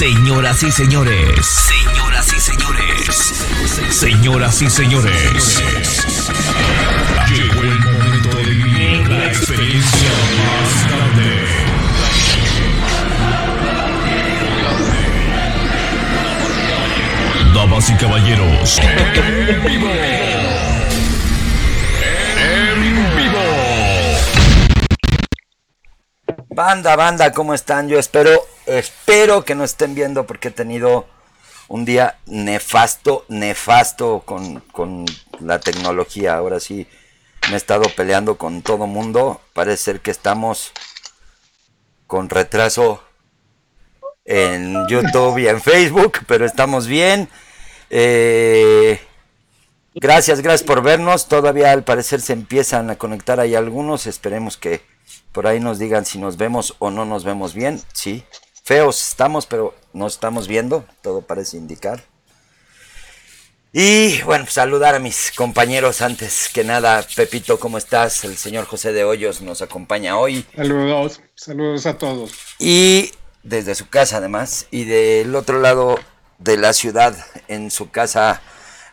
Señoras y señores, señoras y señores, señoras y señores, llegó el momento de vivir la experiencia más grande. Damas y caballeros, en vivo. En vivo. Banda, banda, ¿cómo están? Yo espero, espero que no estén viendo porque he tenido un día nefasto, nefasto con, con la tecnología. Ahora sí me he estado peleando con todo mundo. Parece ser que estamos con retraso en YouTube y en Facebook, pero estamos bien. Eh, gracias, gracias por vernos. Todavía al parecer se empiezan a conectar ahí algunos. Esperemos que por ahí nos digan si nos vemos o no nos vemos bien. Sí, feos estamos, pero nos estamos viendo. Todo parece indicar. Y bueno, saludar a mis compañeros antes que nada. Pepito, ¿cómo estás? El señor José de Hoyos nos acompaña hoy. Saludos, saludos a todos. Y desde su casa además. Y del otro lado de la ciudad, en su casa,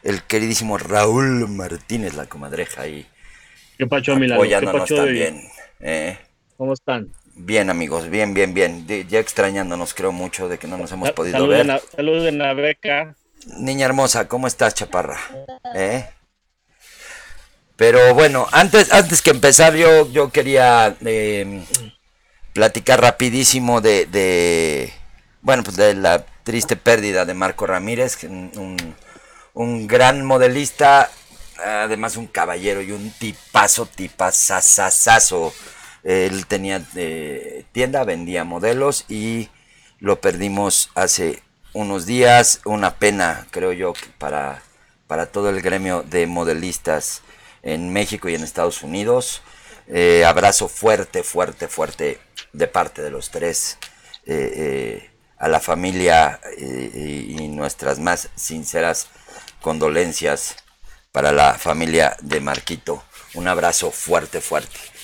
el queridísimo Raúl Martínez, la comadreja. Y ¿Qué pacho, Milano? ¿Qué pacho también. Eh, ¿Cómo están? Bien, amigos, bien, bien, bien. De- ya extrañándonos, creo mucho, de que no nos hemos podido Saluden ver. saluden a Beca. Niña hermosa, ¿cómo estás, chaparra? ¿Eh? Pero bueno, antes, antes que empezar, yo, yo quería eh, platicar rapidísimo de, de, bueno, pues de la triste pérdida de Marco Ramírez, un- un gran modelista, además un caballero y un tipazo, tipazazazazo. Él tenía eh, tienda, vendía modelos y lo perdimos hace unos días. Una pena, creo yo, para, para todo el gremio de modelistas en México y en Estados Unidos. Eh, abrazo fuerte, fuerte, fuerte de parte de los tres eh, a la familia y nuestras más sinceras condolencias para la familia de Marquito. Un abrazo fuerte, fuerte.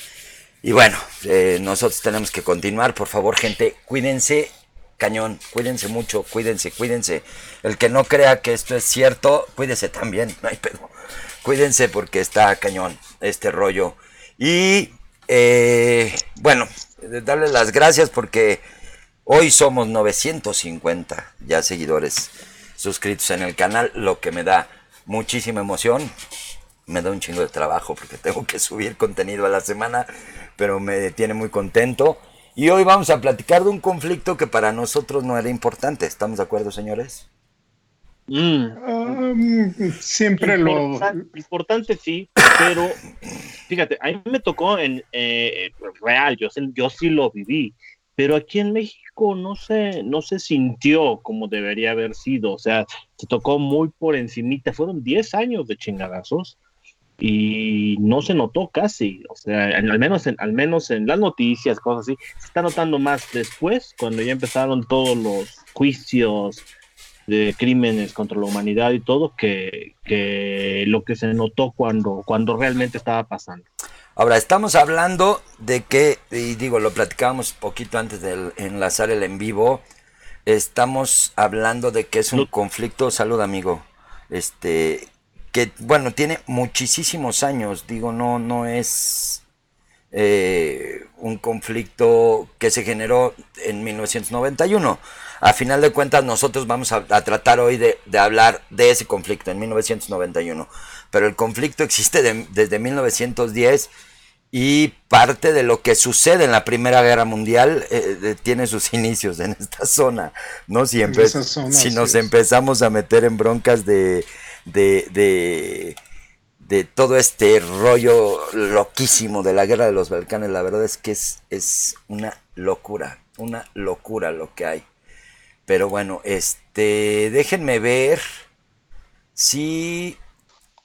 Y bueno, eh, nosotros tenemos que continuar. Por favor, gente, cuídense, cañón, cuídense mucho, cuídense, cuídense. El que no crea que esto es cierto, cuídese también, no hay pedo. Cuídense porque está cañón este rollo. Y eh, bueno, darles las gracias porque hoy somos 950 ya seguidores suscritos en el canal, lo que me da muchísima emoción me da un chingo de trabajo porque tengo que subir contenido a la semana, pero me tiene muy contento. Y hoy vamos a platicar de un conflicto que para nosotros no era importante. ¿Estamos de acuerdo, señores? Mm, Um, siempre lo. importan- Importante sí, pero fíjate, a mí me tocó en eh, real, yo, yo sí lo viví, pero aquí en México no se, no se sintió como debería haber sido, o sea, se tocó muy por encimita, fueron 10 años de chingadazos y no se notó casi, o sea, en- al, menos en, al menos en las noticias, cosas así, se está notando más después, cuando ya empezaron todos los juicios de crímenes contra la humanidad y todo, que, que lo que se notó cuando, cuando realmente estaba pasando. Ahora, estamos hablando de que, y digo, lo platicábamos poquito antes de enlazar el en vivo, estamos hablando de que es un conflicto, salud amigo, este, que, bueno, tiene muchísimos años, digo, no, no es eh, un conflicto que se generó en 1991. A final de cuentas, nosotros vamos a, a tratar hoy de, de hablar de ese conflicto en 1991. Pero el conflicto existe de- desde 1910 y parte de lo que sucede en la Primera Guerra Mundial eh, tiene sus inicios en esta zona. ¿no? Si, zona, si nos es. empezamos a meter en broncas de, de, de, de todo este rollo loquísimo de la guerra de los Balcanes, la verdad es que es, es una locura, una locura lo que hay. Pero bueno, este, déjenme ver si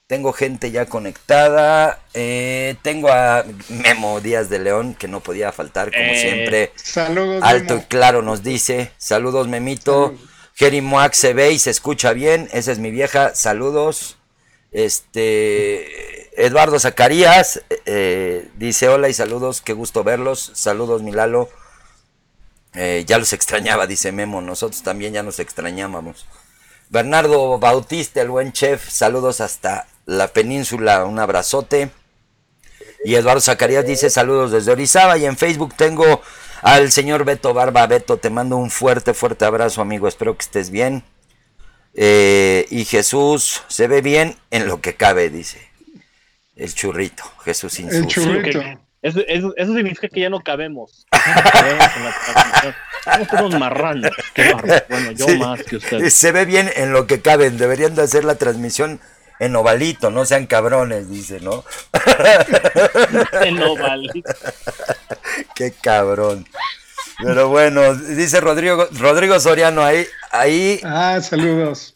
tengo gente ya conectada. eh, tengo a Memo Díaz de León, que no podía faltar, como Eh, siempre. Saludos. Alto y claro nos dice. Saludos, Memito. Jerry Moax se ve y se escucha bien. Esa es mi vieja. Saludos. Este. Eduardo Zacarías eh, dice: Hola y saludos. Qué gusto verlos. Saludos, Milalo. Eh, ya los extrañaba, dice Memo. Nosotros también ya nos extrañábamos. Bernardo Bautista, el buen chef, saludos hasta la península, un abrazote. Y Eduardo Zacarías dice saludos desde Orizaba. Y en Facebook tengo al señor Beto Barba. Beto, te mando un fuerte, fuerte abrazo, amigo. Espero que estés bien. Eh, y Jesús se ve bien en lo que cabe, dice. El churrito, Jesús El churrito. Eso, eso, eso, significa que ya no cabemos. Somos todos marranos. Bueno, yo más que ustedes. Se ve bien en lo que caben. Deberían de hacer la transmisión en ovalito, no sean cabrones, dice, ¿no? en ovalito. Qué cabrón. Pero bueno, dice Rodrigo, Rodrigo Soriano ahí, ahí. Ah, saludos.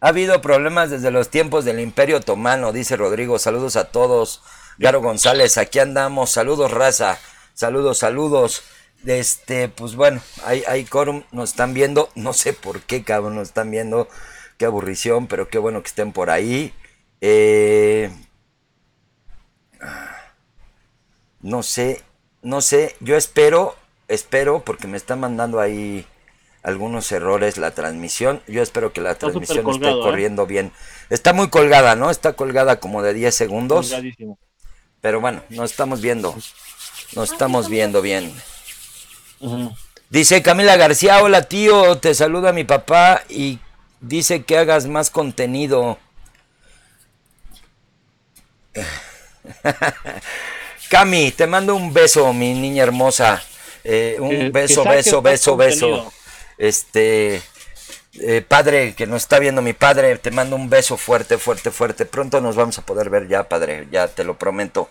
Ha habido problemas desde los tiempos del Imperio Otomano, dice Rodrigo. Saludos a todos. Garo González, aquí andamos. Saludos, raza. Saludos, saludos. Este, pues bueno, hay, hay quórum, nos están viendo. No sé por qué, cabrón, nos están viendo. Qué aburrición, pero qué bueno que estén por ahí. Eh, no sé, no sé. Yo espero, espero, porque me están mandando ahí algunos errores la transmisión. Yo espero que la transmisión esté ¿eh? corriendo bien. Está muy colgada, ¿no? Está colgada como de 10 segundos. Pero bueno, nos estamos viendo. Nos estamos viendo bien. Dice Camila García, hola tío, te saluda mi papá y dice que hagas más contenido. Cami, te mando un beso, mi niña hermosa. Eh, un beso, beso, beso, beso. Este, eh, padre, que nos está viendo mi padre, te mando un beso fuerte, fuerte, fuerte. Pronto nos vamos a poder ver ya, padre, ya te lo prometo.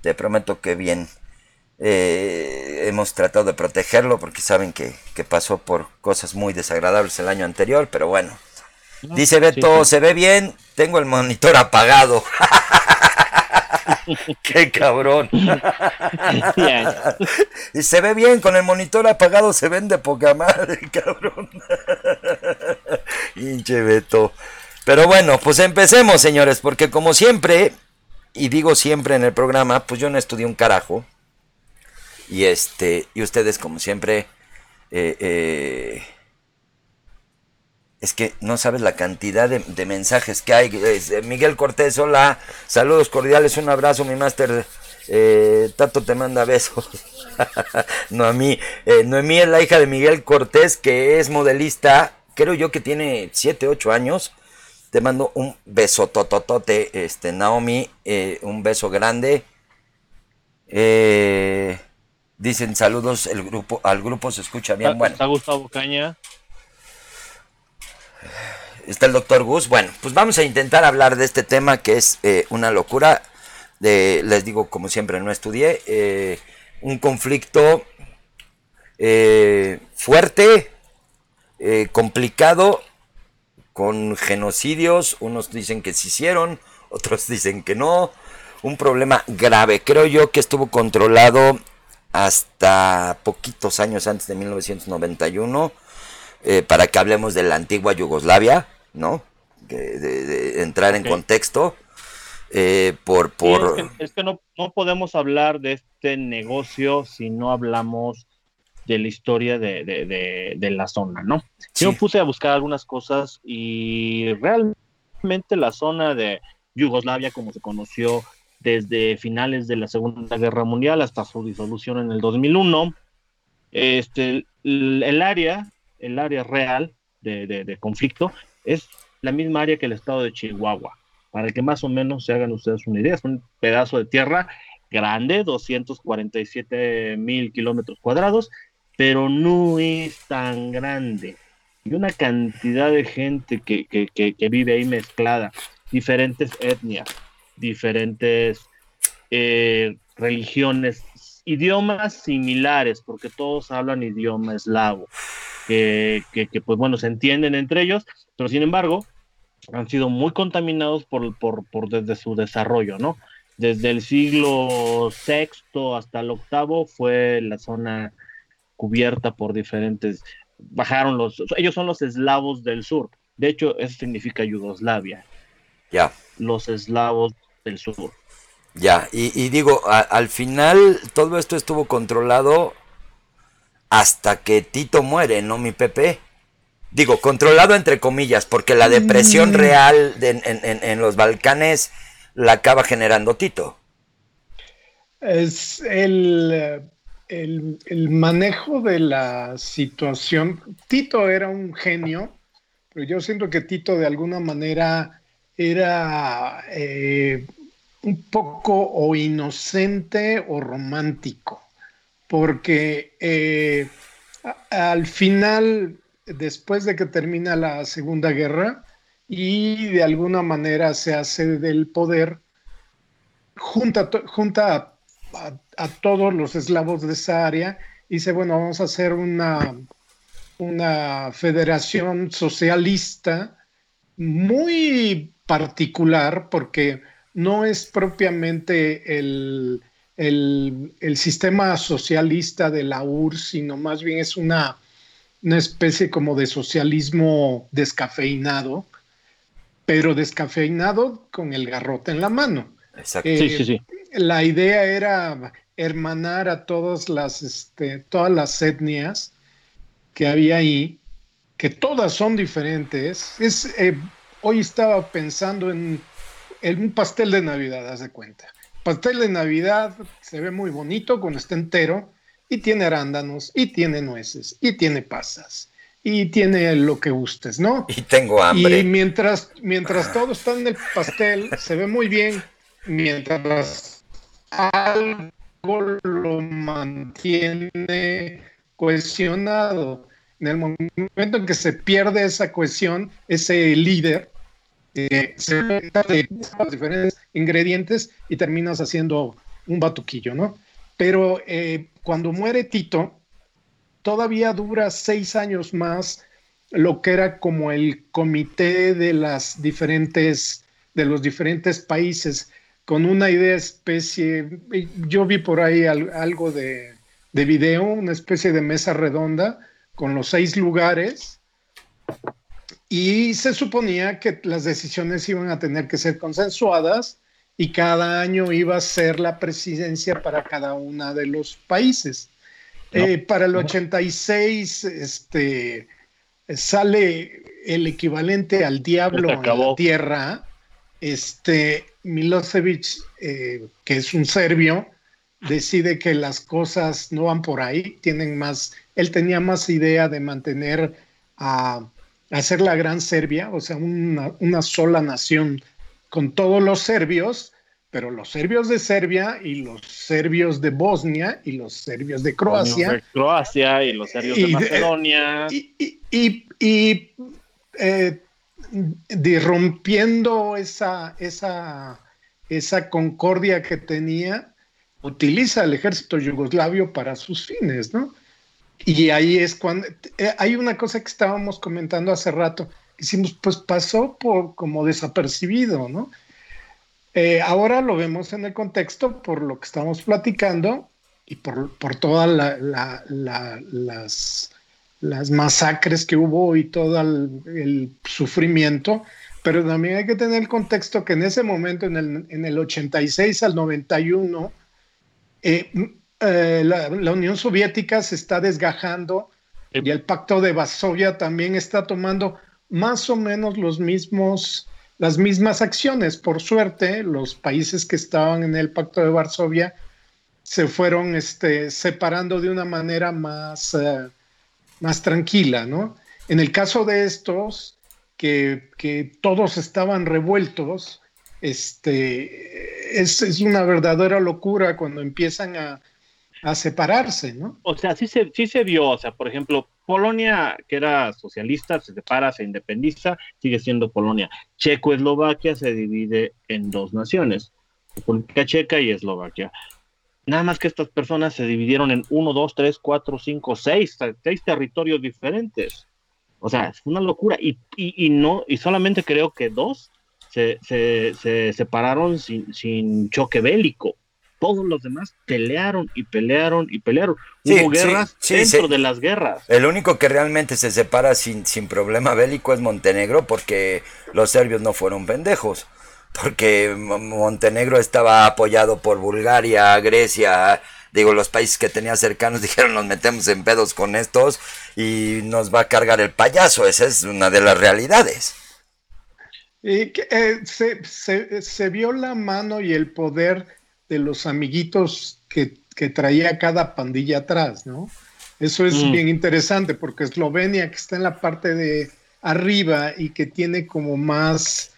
Te prometo que bien. Eh, hemos tratado de protegerlo porque saben que, pasó por cosas muy desagradables el año anterior, pero bueno. Dice Beto, se ve bien, tengo el monitor apagado. Qué cabrón. y se ve bien, con el monitor apagado se ven de poca madre, cabrón. Hinche Beto. Pero bueno, pues empecemos, señores, porque como siempre, y digo siempre en el programa, pues yo no estudié un carajo. Y este, y ustedes, como siempre, eh, eh, es que no sabes la cantidad de, mensajes que hay. Miguel Cortés, hola, saludos cordiales, un abrazo, mi máster. Eh, Tato te manda besos. Noemí, eh, Noemí es la hija de Miguel Cortés, que es modelista, creo yo que tiene 7, 8 años. Te mando un beso tototote, este, Naomi, eh, un beso grande. Dicen saludos, el grupo, al grupo se escucha bien. Bueno. ¿Está Gustavo Caña? está el doctor Gus. Bueno, pues vamos a intentar hablar de este tema que es eh, una locura. De, les digo, como siempre, no estudié. Eh, un conflicto eh, fuerte, complicado, con genocidios. Unos dicen que se hicieron, otros dicen que no. Un problema grave. Creo yo que estuvo controlado hasta poquitos años antes de 1991. para que hablemos de la antigua Yugoslavia, ¿no? De, entrar en contexto. Eh, por, por... es que, no, podemos hablar de este negocio si no hablamos de la historia de, la zona, ¿no? Yo puse a buscar algunas cosas y realmente la zona de Yugoslavia, como se conoció desde finales de la Segunda Guerra Mundial hasta su disolución en el 2001, este, el, área, el área real de conflicto es la misma área que el estado de Chihuahua. Para que más o menos se hagan ustedes una idea, es un pedazo de tierra grande, 247 mil kilómetros cuadrados, pero no es tan grande. Y una cantidad de gente que, que, vive ahí mezclada, diferentes etnias, diferentes eh, religiones, idiomas similares, porque todos hablan idioma eslavo, que, que, pues bueno, se entienden entre ellos, pero sin embargo, han sido muy contaminados por, por, por desde su desarrollo, ¿no? Desde el siglo VI hasta el octavo fue la zona cubierta por diferentes, bajaron los, ellos son los eslavos del sur, de hecho eso significa Yugoslavia. Ya. Los eslavos del sur. Ya, y, digo, al final todo esto estuvo controlado hasta que Tito muere, no mi Pepe. Digo, controlado entre comillas, porque la depresión Mm. real de- en, en- en los Balcanes la acaba generando Tito. Es el, el, el manejo de la situación. Tito era un genio, pero yo siento que Tito de alguna manera era eh, un poco o inocente o romántico, porque eh, al final, después de que termina la Segunda Guerra y de alguna manera se hace del poder, junta, junta a, a- a todos los eslavos de esa área y dice, bueno, vamos a hacer una, una federación socialista muy particular porque no es propiamente el, el- el sistema socialista de la URSS, sino más bien es una, una especie como de socialismo descafeinado, pero descafeinado con el garrote en la mano. Exacto. Eh, Sí, sí, sí. la idea era hermanar a todas las, este, todas las etnias que había ahí, que todas son diferentes. Es, eh, hoy estaba pensando en, en un pastel de Navidad, haz de cuenta. Pastel de Navidad se ve muy bonito cuando está entero y tiene arándanos y tiene nueces y tiene pasas y tiene lo que gustes, ¿no? Y tengo hambre. Y mientras, mientras todo está en el pastel, se ve muy bien. Mientras algo lo mantiene cohesionado. En el momento en que se pierde esa cohesión, ese líder eh, se mete de los diferentes ingredientes y terminas haciendo un batuquillo, ¿no? Pero eh, cuando muere Tito, todavía dura seis años más lo que era como el comité de las diferentes de los diferentes países con una idea especie yo vi por ahí al, algo de, de, video una especie de mesa redonda con los seis lugares y se suponía que las decisiones iban a tener que ser consensuadas y cada año iba a ser la presidencia para cada uno de los países. No. eh, para el 86 este sale el equivalente al diablo en la tierra, este Milosevic, eh, que es un serbio, decide que las cosas no van por ahí, tienen más, él tenía más idea de mantener a, a hacer la gran Serbia, o sea, una, una sola nación con todos los serbios, pero los serbios de Serbia y los serbios de Bosnia y los serbios de Croacia. De Croacia y los serbios de Macedonia. Y, y, y, y eh, de rompiendo esa, esa, esa concordia que tenía, utiliza el ejército yugoslavio para sus fines, ¿no? Y ahí es cuando eh, hay una cosa que estábamos comentando hace rato, hicimos, pues pasó por como desapercibido, ¿no? Eh, ahora lo vemos en el contexto por lo que estamos platicando y por, por todas la, la, la, las, las, masacres que hubo y todo el, el, sufrimiento, pero también hay que tener el contexto que en ese momento, en el, en el 86 al 91, eh, eh, la, la, Unión Soviética se está desgajando y el Pacto de Varsovia también está tomando más o menos los mismos las mismas acciones. Por suerte, los países que estaban en el Pacto de Varsovia se fueron este, separando de una manera más, uh, más tranquila, ¿no? En el caso de estos, que, que todos estaban revueltos, este, es, es, una verdadera locura cuando empiezan a, a separarse, ¿no? O sea, sí se, sí se vio, o sea, por ejemplo, Polonia, que era socialista, se separa, se independiza, sigue siendo Polonia. Checoslovaquia se divide en dos naciones, República Checa y Eslovaquia. Nada más que estas personas se dividieron en uno, dos, tres, cuatro, cinco, seis, seis territorios diferentes. O sea, es una locura. Y, y, y no, y solamente creo que dos se, se, se separaron sin, sin choque bélico todos los demás pelearon y pelearon y pelearon. Sí, Hubo guerras sí, sí, dentro sí. de las guerras. El único que realmente se separa sin, sin problema bélico es Montenegro porque los serbios no fueron pendejos. Porque Montenegro estaba apoyado por Bulgaria, Grecia, digo, los países que tenía cercanos dijeron nos metemos en pedos con estos y nos va a cargar el payaso, esa es una de las realidades. Y que, eh, se, se, se, vio la mano y el poder de los amiguitos que, que traía cada pandilla atrás, ¿no? Eso es mm. bien interesante porque Eslovenia, que está en la parte de arriba y que tiene como más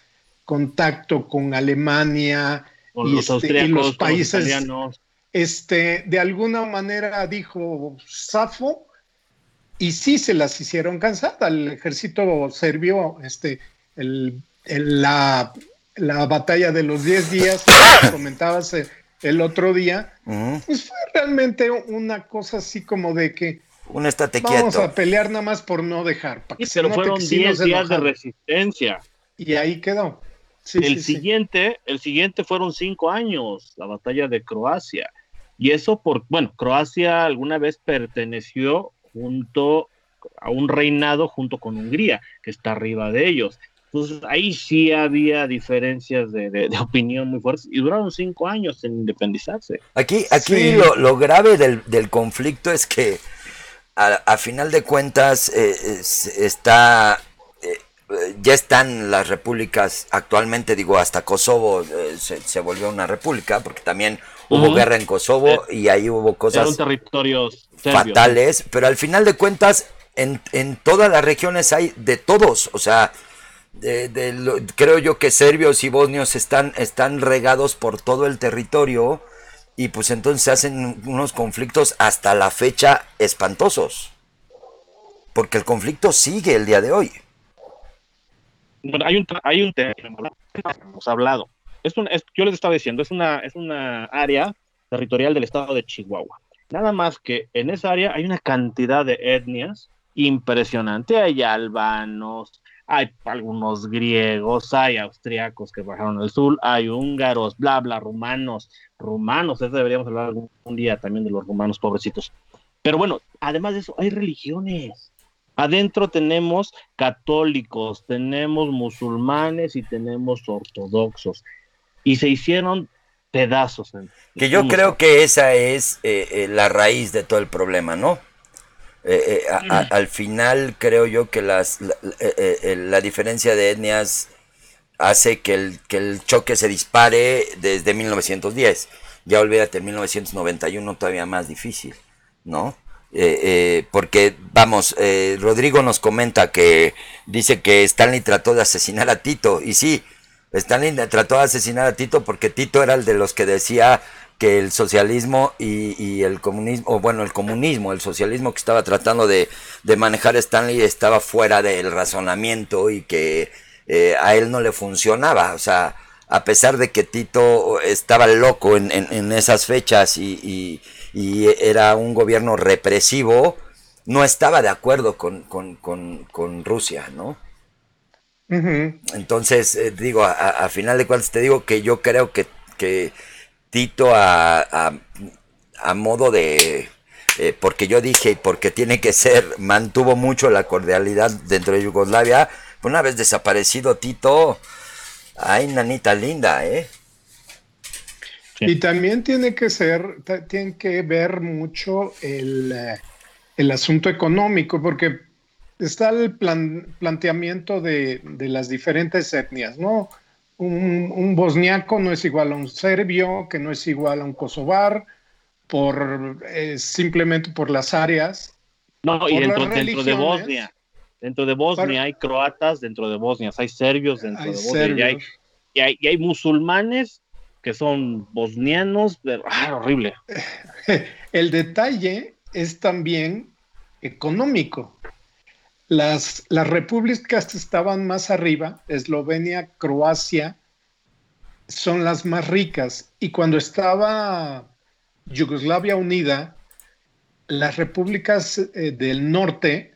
contacto con Alemania con y, los, este, y, los, países, este, de alguna manera dijo Safo y sí se las hicieron cansar al ejército serbio, este, el, el, la, la, batalla de los 10 días, comentabas el otro día, pues fue realmente una cosa así como de que un estate vamos a pelear nada más por no dejar. Para que pero fueron 10 días de resistencia. Y ahí quedó. el siguiente, el siguiente fueron cinco años, la batalla de Croacia. Y eso por, bueno, Croacia alguna vez perteneció junto a un reinado junto con Hungría, que está arriba de ellos. Entonces ahí sí había diferencias de, opinión muy fuertes y duraron cinco años en independizarse. Aquí, aquí lo, grave del, conflicto es que a, final de cuentas eh, está eh, ya están las repúblicas actualmente, digo, hasta Kosovo eh, se, volvió una república, porque también hubo guerra en Kosovo y ahí hubo cosas fatales, pero al final de cuentas en, en todas las regiones hay de todos, o sea, de, creo yo que serbios y bosnios están, están regados por todo el territorio y pues entonces hacen unos conflictos hasta la fecha espantosos. Porque el conflicto sigue el día de hoy. Bueno, hay un, hay un tema, hemos hablado. Es un, yo les estaba diciendo, es una, es una área territorial del estado de Chihuahua. Nada más que en esa área hay una cantidad de etnias impresionante. Hay albanos, hay algunos griegos, hay austriacos que bajaron al sur, hay húngaros, bla, bla, rumanos, rumanos, eso deberíamos hablar algún día también de los rumanos pobrecitos. Pero bueno, además de eso, hay religiones. Adentro tenemos católicos, tenemos musulmanes y tenemos ortodoxos. Y se hicieron pedazos. Que yo creo que esa es eh, eh, la raíz de todo el problema, ¿no? Eh, eh, mm. al final creo yo que las, eh, la, diferencia de etnias hace que el, que el choque se dispare desde 1910. Ya olvídate, en 1991 todavía más difícil, ¿no? porque, vamos, Rodrigo nos comenta que dice que Stanley trató de asesinar a Tito, y sí, Stanley trató de asesinar a Tito porque Tito era el de los que decía que el socialismo y, el comunismo, o bueno, el comunismo, el socialismo que estaba tratando de, manejar Stanley estaba fuera del razonamiento y que eh, a él no le funcionaba. O sea, a pesar de que Tito estaba loco en, esas fechas y, era un gobierno represivo, no estaba de acuerdo con, Rusia, ¿no? Entonces, eh, digo, a, final de cuentas te digo que yo creo que, que Tito a, a, modo de... Eh, porque yo dije, porque tiene que ser, mantuvo mucho la cordialidad dentro de Yugoslavia. Una vez desaparecido Tito, ay, nanita linda, ¿eh? Y también tiene que ser, tiene que ver mucho el, eh, el asunto económico, porque está el plan, planteamiento de, de, las diferentes etnias, ¿no? Un, bosniaco no es igual a un serbio, que no es igual a un kosovar, por, eh, simplemente por las áreas. No, y dentro, de Bosnia. Dentro de Bosnia hay croatas, dentro de Bosnia hay serbios, dentro de Bosnia y hay, y hay, musulmanes que son bosnianos, ah, horrible. El detalle es también económico. Las, las repúblicas que estaban más arriba, Eslovenia, Croacia, son las más ricas. Y cuando estaba Yugoslavia unida, las repúblicas eh, del norte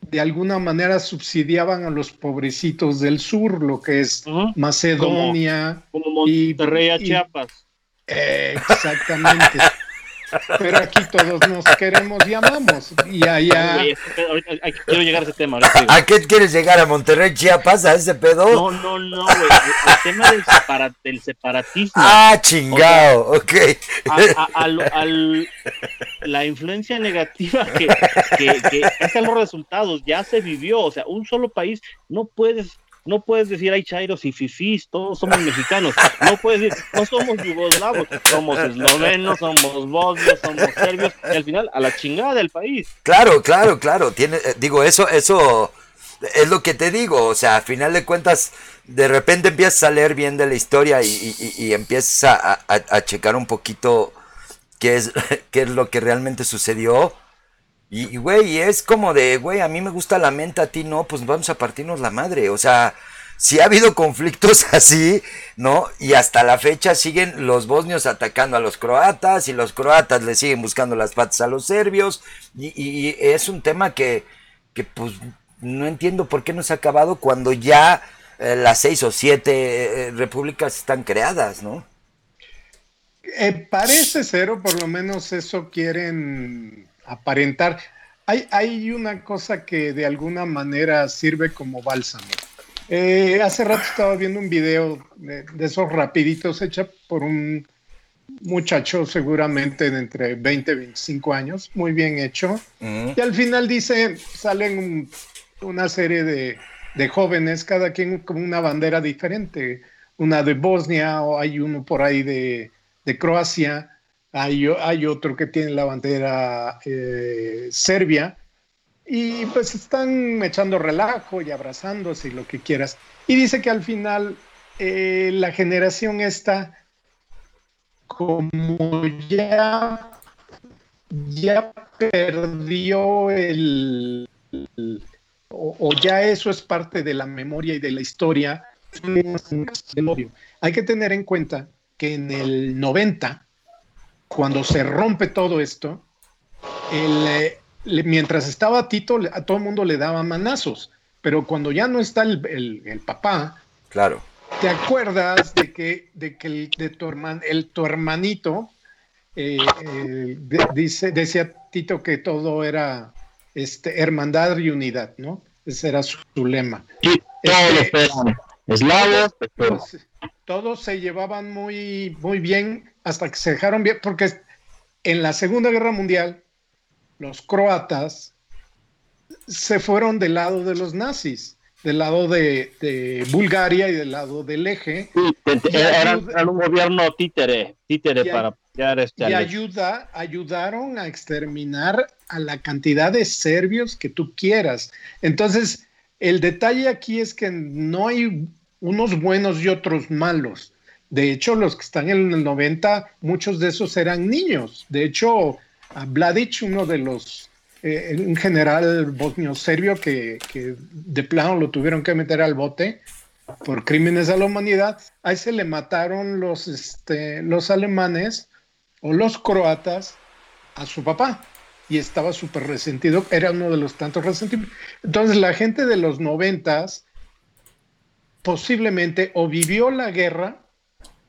de alguna manera subsidiaban a los pobrecitos del sur, lo que es Macedonia. Como, Monterrey a Chiapas. exactamente. Pero aquí todos nos queremos y amamos. Y allá. quiero llegar a ese tema. ¿A, qué quieres llegar? ¿A Monterrey, Chiapas? ¿A ese pedo? No, no, no, güey. El tema del, separatismo. Ah, chingado, ok. A, la influencia negativa que, que, que es los resultados ya se vivió. O sea, un solo país no puedes no puedes decir hay chairos y fifís, todos somos mexicanos. No puedes decir, no somos yugoslavos, somos eslovenos, somos bosnios, somos serbios, y al final a la chingada del país. Claro, claro, claro. Tiene, eh, digo, eso, eso es lo que te digo. O sea, a final de cuentas, de repente empiezas a leer bien de la historia y, y, empiezas a, a, checar un poquito qué es, qué es lo que realmente sucedió. Y, güey, es como de, güey, a mí me gusta la mente, a ti no, pues vamos a partirnos la madre. O sea, si ha habido conflictos así, ¿no? Y hasta la fecha siguen los bosnios atacando a los croatas y los croatas le siguen buscando las patas a los serbios. Y, es un tema que, que, pues, no entiendo por qué no se ha acabado cuando ya eh, las seis o siete eh, repúblicas están creadas, ¿no? Eh, parece ser, o por lo menos eso quieren aparentar. Hay, hay una cosa que de alguna manera sirve como bálsamo. Eh, hace rato estaba viendo un video de, esos rapiditos hecha por un muchacho seguramente de entre 20 y 25 años, muy bien hecho. Y al final dice, salen una serie de, de, jóvenes, cada quien con una bandera diferente. Una de Bosnia o hay uno por ahí de, de Croacia hay, otro que tiene la bandera eh, serbia, y pues están echando relajo y abrazándose y lo que quieras. Y dice que al final eh, la generación esta, como ya, ya perdió el, o, ya eso es parte de la memoria y de la historia, hay que tener en cuenta que en el 90 cuando se rompe todo esto, eh, mientras estaba Tito, a todo el mundo le daba manazos, pero cuando ya no está el, papá, claro. ¿te acuerdas de que, de que el, de tu, el, tu hermanito eh, eh, dice, decía Tito que todo era este, hermandad y unidad, ¿no? Ese era su, lema. Sí, todos eslavos, todos, se llevaban muy, muy bien hasta que se dejaron bien, porque en la Segunda Guerra Mundial los croatas se fueron del lado de los nazis, del lado de, Bulgaria y del lado del eje. eran, un gobierno títere, títere para apoyar este Y ayuda, ayudaron a exterminar a la cantidad de serbios que tú quieras. Entonces, el detalle aquí es que no hay unos buenos y otros malos. De hecho, los que están en el 90, muchos de esos eran niños. De hecho, a Vladic, uno de los, eh, un general bosnio-serbio que, de plano lo tuvieron que meter al bote por crímenes a la humanidad, a ese le mataron los, este, los alemanes o los croatas a su papá y estaba súper resentido, era uno de los tantos resentidos. Entonces la gente de los noventas posiblemente o vivió la guerra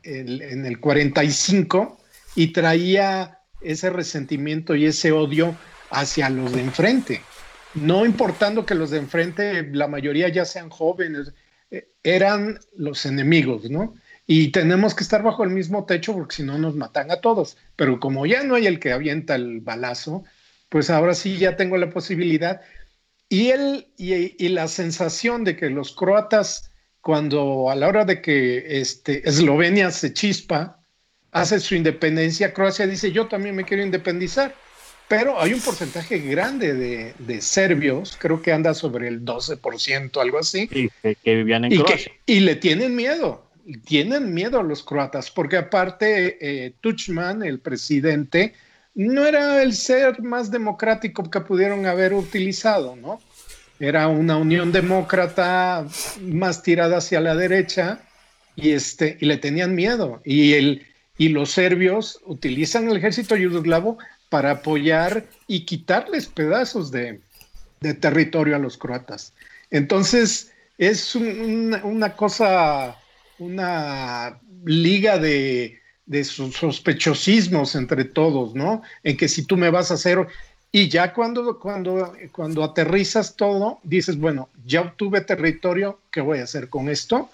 en el 45 y traía ese resentimiento y ese odio hacia los de enfrente. No importando que los de enfrente, la mayoría ya sean jóvenes, eh, eran los enemigos, ¿no? Y tenemos que estar bajo el mismo techo porque si no nos matan a todos. Pero como ya no hay el que avienta el balazo, pues ahora sí ya tengo la posibilidad. Y, él, y la sensación de que los croatas cuando a la hora de que este, Eslovenia se chispa, hace su independencia, Croacia dice, yo también me quiero independizar. Pero hay un porcentaje grande de, serbios, creo que anda sobre el 12%, algo así. que, vivían en y Croacia. y le tienen miedo, tienen miedo a los croatas, porque aparte eh, Tuchman, el presidente, no era el ser más democrático que pudieron haber utilizado, ¿no? Era una unión demócrata más tirada hacia la derecha y, este, y le tenían miedo. Y, el, y los serbios utilizan el ejército yugoslavo para apoyar y quitarles pedazos de, territorio a los croatas. Entonces, es una cosa, una liga de, de sospechosismos entre todos, ¿no? En que si tú me vas a hacer y ya cuando, cuando, cuando aterrizas todo, dices, bueno, ya obtuve territorio, ¿qué voy a hacer con esto?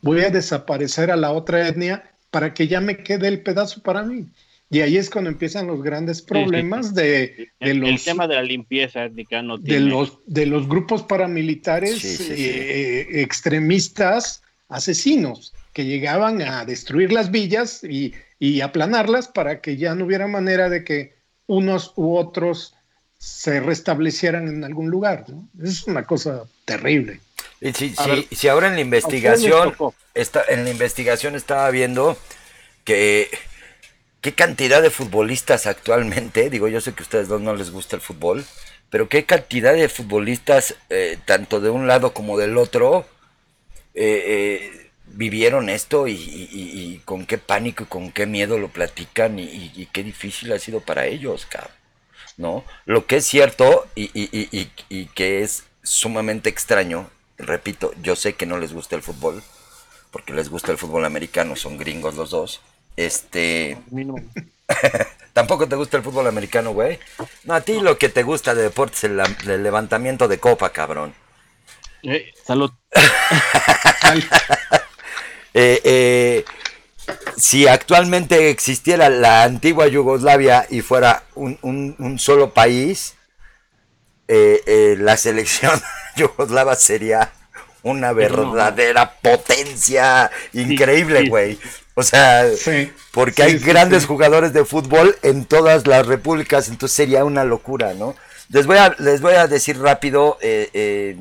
Voy a desaparecer a la otra etnia para que ya me quede el pedazo para mí. Y ahí es cuando empiezan los grandes problemas de, los... El tema de la limpieza étnica no de los De los grupos paramilitares eh, extremistas asesinos que llegaban a destruir las villas y, y aplanarlas para que ya no hubiera manera de que unos u otros se restablecieran en algún lugar. ¿no? Es una cosa terrible. Y si, si, ahora en la investigación, está, en la investigación estaba viendo que qué cantidad de futbolistas actualmente, digo, yo sé que a ustedes dos no les gusta el fútbol, pero qué cantidad de futbolistas, eh, tanto de un lado como del otro, eh, eh, vivieron esto y, con qué pánico y con qué miedo lo platican y, qué difícil ha sido para ellos, cabrón. ¿No? Lo que es cierto y, y, que es sumamente extraño, repito, yo sé que no les gusta el fútbol, porque les gusta el fútbol americano, son gringos los dos. Este. Tampoco te gusta el fútbol americano, güey. No, a ti lo que te gusta de deportes es el, levantamiento de copa, cabrón. Eh, salud. eh, eh, si actualmente existiera la antigua Yugoslavia y fuera un, solo país, eh, eh, la selección yugoslava sería una verdadera potencia increíble, güey. O sea, porque hay grandes jugadores de fútbol en todas las repúblicas, entonces sería una locura, ¿no? Les voy a, les voy a decir rápido, eh,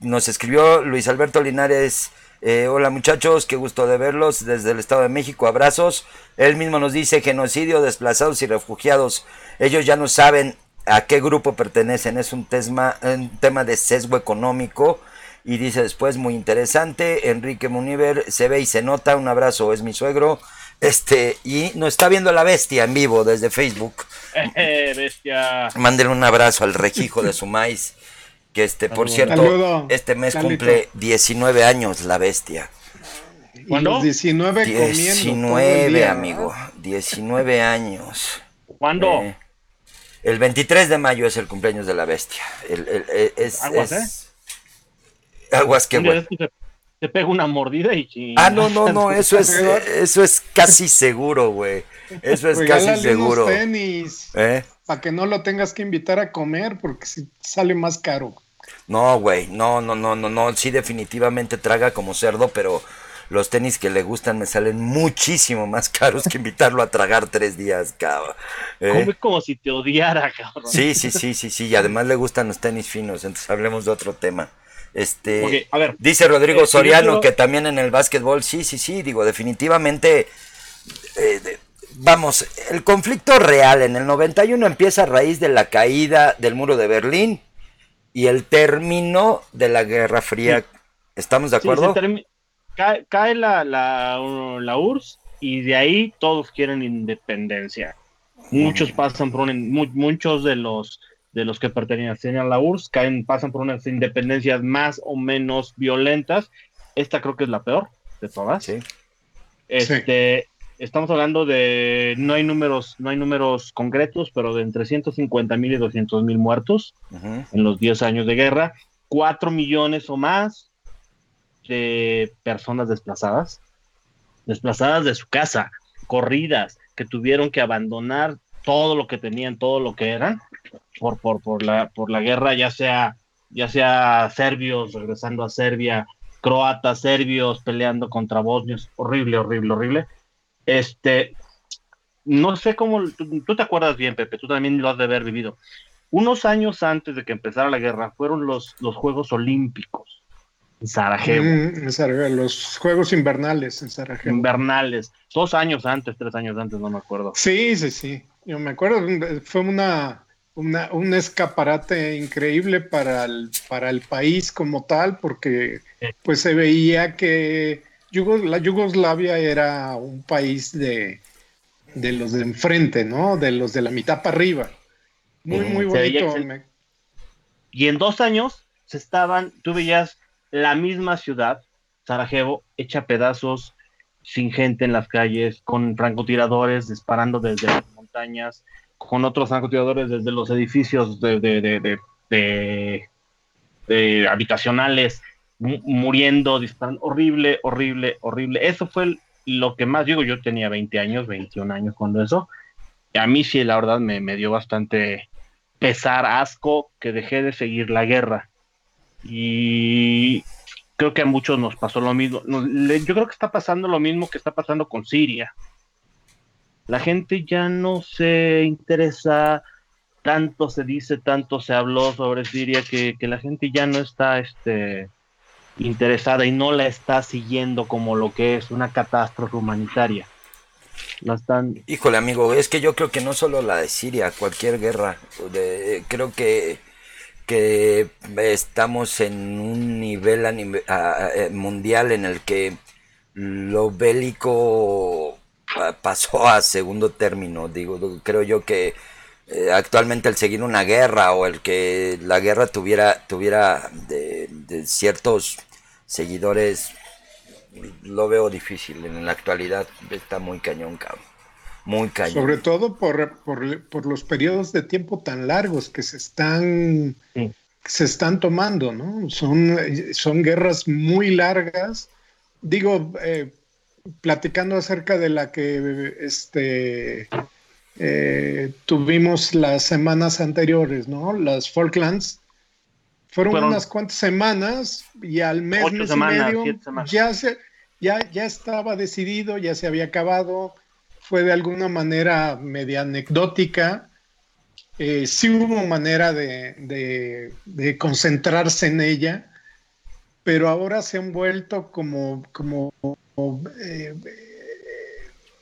nos escribió Luis Alberto Linares eh, hola muchachos, qué gusto de verlos desde el Estado de México, abrazos. Él mismo nos dice genocidio, desplazados y refugiados. Ellos ya no saben a qué grupo pertenecen, es un, un tema de sesgo económico. Y dice después, muy interesante, Enrique Muniver, se ve y se nota, un abrazo, es mi suegro. Este, y nos está viendo la bestia en vivo desde Facebook. Eh, bestia. Mándenle un abrazo al rejijo de su maíz. Que este, por cierto, este mes cumple 19 años la bestia. ¿Cuándo? 19 19, amigo. 19 años. ¿Cuándo? Eh, el 23 de mayo es el cumpleaños de la bestia. es, Aguas, ¿eh? Aguas que bueno. Te, pega una mordida y... Ah, no, no, no, eso es, eso es casi seguro, güey. Eso es casi seguro. tenis. ¿Eh? Para que no lo tengas que invitar a comer porque si sale más caro. No, güey, no, no, no, no, no, sí definitivamente traga como cerdo, pero los tenis que le gustan me salen muchísimo más caros que invitarlo a tragar tres días, cabrón. ¿Eh? como si te odiara, cabrón. Sí, sí, sí, sí, sí, y además le gustan los tenis finos, entonces hablemos de otro tema. Este, a ver, dice Rodrigo eh, Soriano que también en el básquetbol, sí, sí, sí, digo, definitivamente, eh, vamos, el conflicto real en el 91 empieza a raíz de la caída del muro de Berlín y el término de la Guerra Fría. ¿Estamos de acuerdo? cae, la, la, URSS y de ahí todos quieren independencia. Muchos pasan por un, muchos de los de los que pertenecen a la URSS caen, pasan por unas independencias más o menos violentas. Esta creo que es la peor de todas. Sí. Este, estamos hablando de, no hay números, no hay números concretos, pero de entre 150 mil y 200 mil muertos en los 10 años de guerra, 4 millones o más de personas desplazadas, desplazadas de su casa, corridas, que tuvieron que abandonar todo lo que tenían, todo lo que eran, por, por, por, la, por la guerra, ya sea, ya sea serbios regresando a Serbia, croatas, serbios peleando contra bosnios, horrible, horrible, horrible. Este, no sé cómo, tú, te acuerdas bien, Pepe, tú también lo has de haber vivido. Unos años antes de que empezara la guerra fueron los, los Juegos Olímpicos en Sarajevo. Mm, los Juegos Invernales en Sarajevo. Invernales, dos años antes, tres años antes, no me acuerdo. Sí, sí, sí. Yo me acuerdo, fue una, una, un escaparate increíble para el, para el país como tal, porque pues se veía que la Yugoslavia era un país de, de los de enfrente, ¿no? De los de la mitad para arriba. Muy, muy bonito. Y en dos años se estaban, tú veías la misma ciudad, Sarajevo, hecha pedazos, sin gente en las calles, con francotiradores disparando desde las montañas, con otros francotiradores desde los edificios de, de, de, habitacionales, muriendo, disparando, horrible, horrible, horrible. Eso fue lo que más digo, yo tenía 20 años, 21 años cuando eso, a mí sí, la verdad, me, me dio bastante pesar, asco, que dejé de seguir la guerra. Y creo que a muchos nos pasó lo mismo. yo creo que está pasando lo mismo que está pasando con Siria. La gente ya no se interesa, tanto se dice, tanto se habló sobre Siria, que, la gente ya no está este, interesada y no la está siguiendo como lo que es una catástrofe humanitaria. La están... Híjole, amigo, es que yo creo que no solo la de Siria, cualquier guerra, creo que que estamos en un nivel eh, mundial en el que lo bélico pasó a segundo término. Digo, creo yo que eh, actualmente el seguir una guerra o el que la guerra tuviera, tuviera de, ciertos seguidores, lo veo difícil. En la actualidad está muy cañón, cabrón. Muy cañón. Sobre todo por, por, los periodos de tiempo tan largos que se están, se están tomando, ¿no? Son, son guerras muy largas. Digo, eh, platicando acerca de la que este, eh, tuvimos las semanas anteriores, ¿no? Las Falklands. Fueron, unas cuantas semanas y al mes, mes y medio ya, se, ya, ya estaba decidido, ya se había acabado. Fue de alguna manera media anecdótica. Eh, sí hubo manera de, concentrarse en ella, pero ahora se han vuelto como, como eh,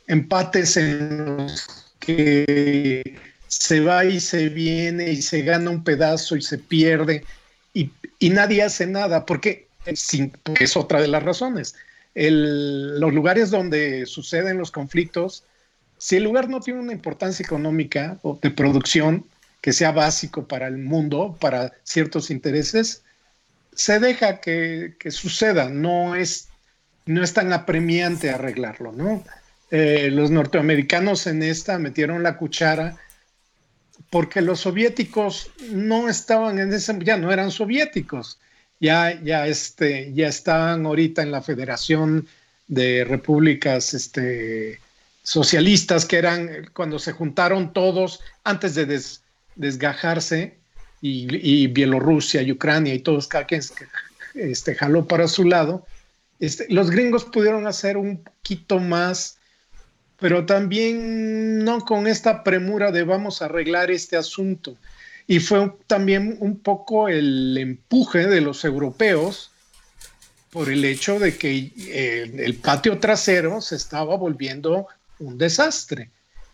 empates en los que se va y se viene y se gana un pedazo y se pierde y, nadie hace nada, porque, es otra de las razones. los lugares donde suceden los conflictos si el lugar no tiene una importancia económica o de producción que sea básico para el mundo, para ciertos intereses, se deja que, suceda, no es, no es tan apremiante arreglarlo, ¿no? Eh, los norteamericanos en esta metieron la cuchara porque los soviéticos no estaban en ese, ya no eran soviéticos, ya, ya, este, ya estaban ahorita en la Federación de Repúblicas este, socialistas que eran cuando se juntaron todos antes de desgajarse y, Bielorrusia y Ucrania y todos, cada quien este, jaló para su lado, este, los gringos pudieron hacer un poquito más, pero también no con esta premura de vamos a arreglar este asunto. Y fue también un poco el empuje de los europeos por el hecho de que eh, el patio trasero se estaba volviendo un desastre.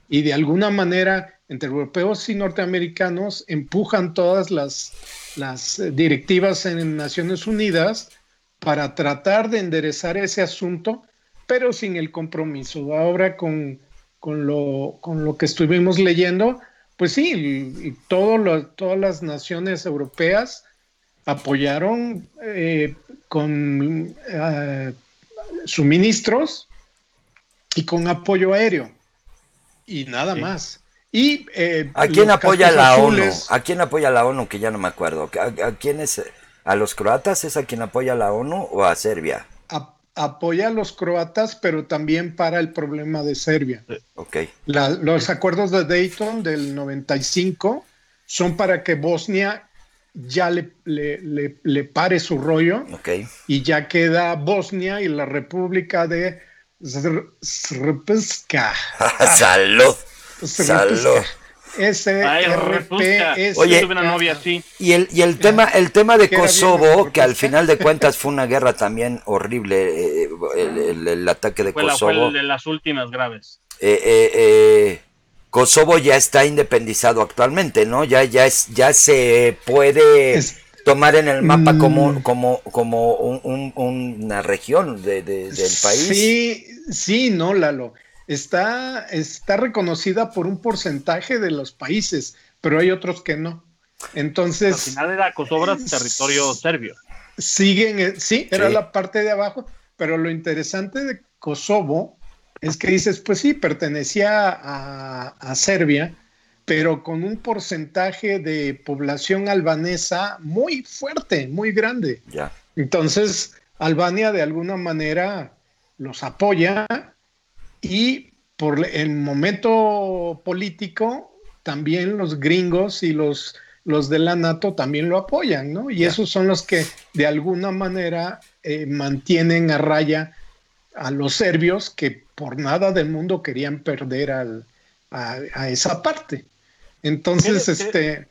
Y de alguna manera, entre europeos y norteamericanos, empujan todas las, las directivas en Naciones Unidas para tratar de enderezar ese asunto, pero sin el compromiso. Ahora con, con, lo, con lo que estuvimos leyendo, pues sí, y, todas las naciones europeas apoyaron eh, con eh, suministros y con apoyo aéreo. Y nada más. Y, eh, ¿A quién apoya la ONU? ¿A quién apoya la ONU? Que ya no me acuerdo. ¿A, quién es? ¿A los croatas es a quien apoya la ONU o a Serbia? Apoya a los croatas, pero también para el problema de Serbia. Ok. los acuerdos de Dayton del 95 son para que Bosnia ya le, le, le pare su rollo. Okay. Y ya queda Bosnia y la República de Srpska. Salud. Salud. S Oye, novia así. Y el, y el tema, el tema de Kosovo, que al final de cuentas fue una guerra también horrible, eh, el, ataque de Kosovo. fue el de las últimas graves. Eh, eh, Kosovo ya está independizado actualmente, ¿no? Ya, ya, es, ya se puede tomar en el mapa como, mm. como, como una región de, del país. Sí, sí, no, Lalo. Está, está reconocida por un porcentaje de los países, pero hay otros que no. Entonces. Al final era Kosovo territorio serbio. Siguen, sí, era la parte de abajo, pero lo interesante Kosovo es que dices, pues sí, pertenecía a, Serbia, pero con un porcentaje de población albanesa muy fuerte, muy grande. Ya. Entonces, Albania de alguna manera los apoya y por el momento político, también los gringos y los, los de la NATO también lo apoyan, ¿no? Y esos son los que de alguna manera eh, mantienen a raya a los serbios que por nada del mundo querían perder al, a, esa parte. Entonces, este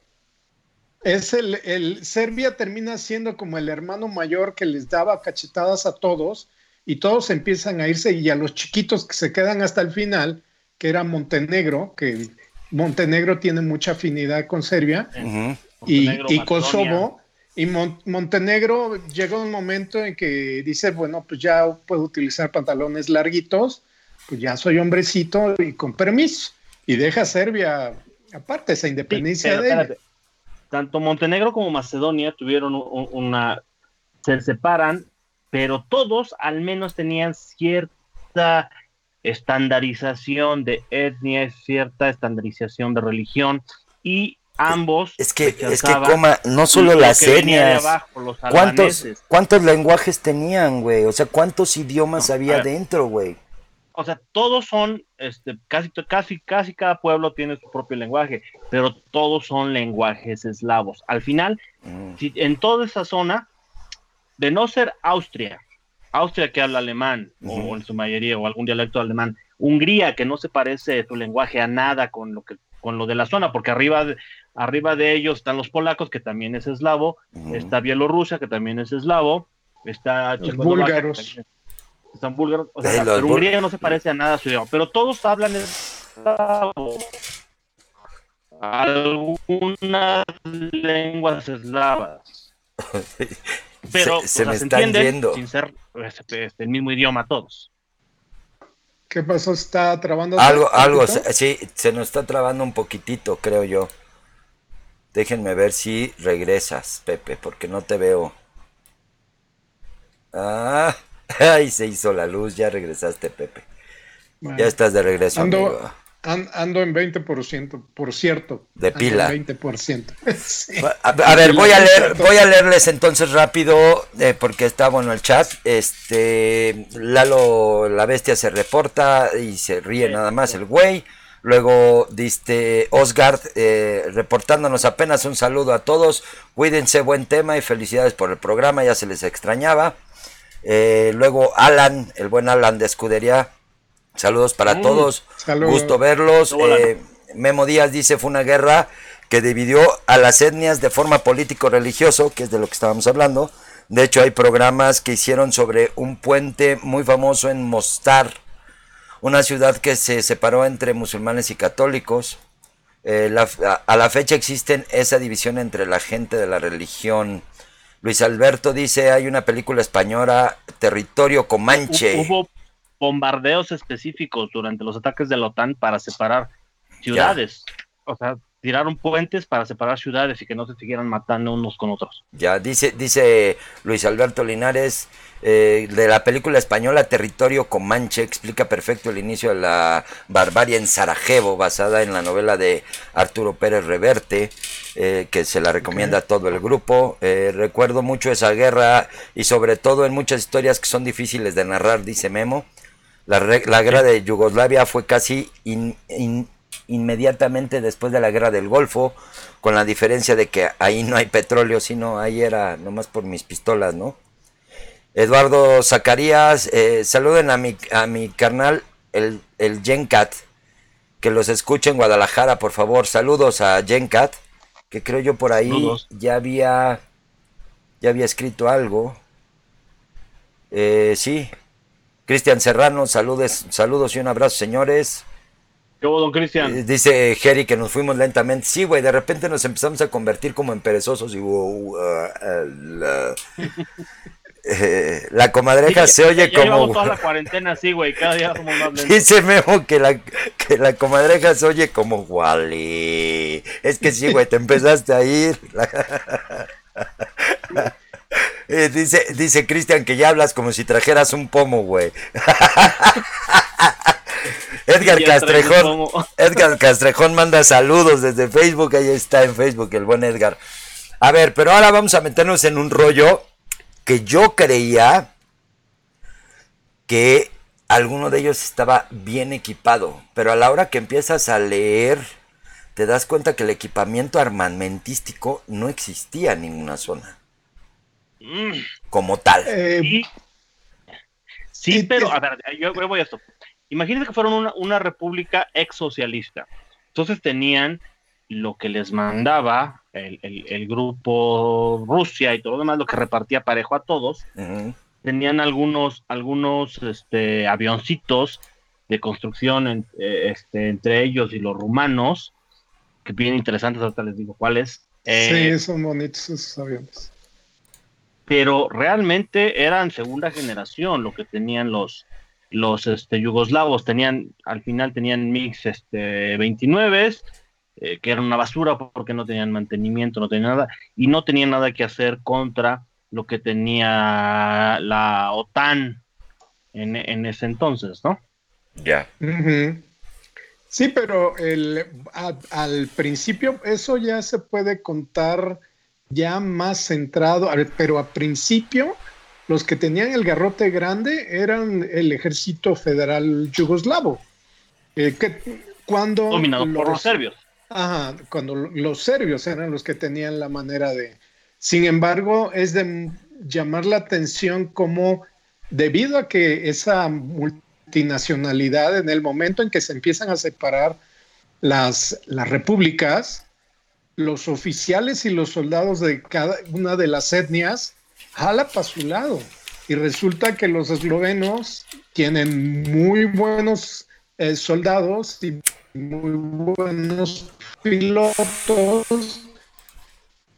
es el, el, Serbia termina siendo como el hermano mayor que les daba cachetadas a todos y todos empiezan a irse y a los chiquitos que se quedan hasta el final, que era Montenegro, que Montenegro tiene mucha afinidad con Serbia, y, y Kosovo, y Montenegro llega un momento en que dice, bueno, pues ya puedo utilizar pantalones larguitos, pues ya soy hombrecito y con permiso. Y deja Serbia aparte esa independencia de Tanto Montenegro como Macedonia tuvieron una, se separan, pero todos al menos tenían cierta estandarización de etnia, cierta estandarización de religión y ambos. Es que, es que coma, no solo las etnias. ¿Cuántos, ¿Cuántos lenguajes tenían, güey? O sea, ¿cuántos idiomas había dentro, güey? O sea, todos son, este, casi, casi, casi cada pueblo tiene su propio lenguaje, pero todos son lenguajes eslavos. Al final, mm. en toda esa zona, de no ser Austria, Austria que habla alemán, o en su mayoría, o algún dialecto alemán, Hungría que no se parece su lenguaje a nada con lo que con lo de la zona, porque arriba de, arriba de ellos están los polacos, que también es eslavo, está Bielorrusia, que también es eslavo, está los búlgaros. Están búlgaros, o sea, pero Hungría no se parece a nada a su idioma, pero todos hablan eslavo. Algunas lenguas eslavas. Pero se, me están yendo. sin ser este, este, el mismo idioma todos. ¿Qué pasó? ¿Está trabando? Algo, algo, sí, se nos está trabando un poquitito, creo yo. Déjenme ver si regresas, Pepe, porque no te veo. Ah, ahí se hizo la luz, ya regresaste, Pepe. ya estás de regreso, amigo ando en 20%, por cierto. De pila. 20%. a, ver, voy a leer, voy a leerles entonces rápido, eh, porque está bueno el chat. Este, Lalo, la bestia se reporta y se ríe nada más el güey. Luego diste Osgard eh, reportándonos apenas un saludo a todos. Cuídense, buen tema y felicidades por el programa, ya se les extrañaba. Eh, luego Alan, el buen Alan de Escudería, Saludos para mm, todos. Gusto verlos. Eh, Memo Díaz dice fue una guerra que dividió a las etnias de forma político-religioso, que es de lo que estábamos hablando. De hecho, hay programas que hicieron sobre un puente muy famoso en Mostar, una ciudad que se separó entre musulmanes y católicos. Eh, a, la fecha existe esa división entre la gente de la religión. Luis Alberto dice, hay una película española, Territorio Comanche bombardeos específicos durante los ataques de la OTAN para separar ciudades. O sea, tiraron puentes para separar ciudades y que no se siguieran matando unos con otros. Ya, dice, dice Luis Alberto Linares, eh, de la película española Territorio Comanche, explica perfecto el inicio de la barbarie en Sarajevo, basada en la novela de Arturo Pérez Reverte, eh, que se la recomienda a todo el grupo. Eh, recuerdo mucho esa guerra y sobre todo en muchas historias que son difíciles de narrar, dice Memo. La, guerra de Yugoslavia fue casi inmediatamente después de la guerra del Golfo, con la diferencia de que ahí no hay petróleo, sino ahí era nomás por mis pistolas, ¿no? Eduardo Zacarías, eh, saluden a mi, a mi carnal, el, el Gencat, que los escuche en Guadalajara, por favor. Saludos a Gencat, que creo yo por ahí ya había, ya había escrito algo. Eh, sí, Cristian Serrano, saludos, saludos y un abrazo, señores. ¿Qué hubo, don Cristian? Eh, dice Jerry que nos fuimos lentamente. Sí, güey, de repente nos empezamos a convertir como en perezosos y... Uh, uh, eh, la comadreja se oye ya como. toda la cuarentena así, güey. Cada día somos más lentos. Dice Memo que la, que la comadreja se oye como Wally. Es que sí, güey, te empezaste a ir. Eh, dice dice Cristian que ya hablas como si trajeras un pomo, güey. Edgar Castrejón. Edgar Castrejón manda saludos desde Facebook. Ahí está en Facebook el buen Edgar. A ver, pero ahora vamos a meternos en un rollo que yo creía que alguno de ellos estaba bien equipado, pero a la hora que empiezas a leer, te das cuenta que el equipamiento armamentístico no existía en ninguna zona. Mm. Como tal. Eh, sí, pero, a ver, yo, voy a esto. Imagínate que fueron una, una república ex socialista. Entonces tenían lo que les mandaba el, el, grupo Rusia y todo lo demás, lo que repartía parejo a todos tenían algunos, algunos este, avioncitos de construcción eh, este, entre ellos y los rumanos, que bien interesantes, ahorita les digo cuáles. Eh, sí, son bonitos esos aviones. Pero realmente eran segunda generación lo que tenían los, los este, yugoslavos. Tenían, al final tenían mix este, 29, eh, que eran una basura porque no tenían mantenimiento, no tenían nada, y no tenían nada que hacer contra lo que tenía la OTAN en, ese entonces, ¿no? Ya. Sí, pero el, al principio eso ya se puede contar ya más centrado, pero al principio los que tenían el garrote grande eran el ejército federal yugoslavo. Eh, que, cuando Dominado por los serbios. Ajá, cuando los serbios eran los que tenían la manera de, sin embargo, es de llamar la atención como debido a que esa multinacionalidad, en el momento en que se empiezan a separar las, las repúblicas, los oficiales y los soldados de cada una de las etnias jala para su lado. Y resulta que los eslovenos tienen muy buenos eh, soldados y muy buenos pilotos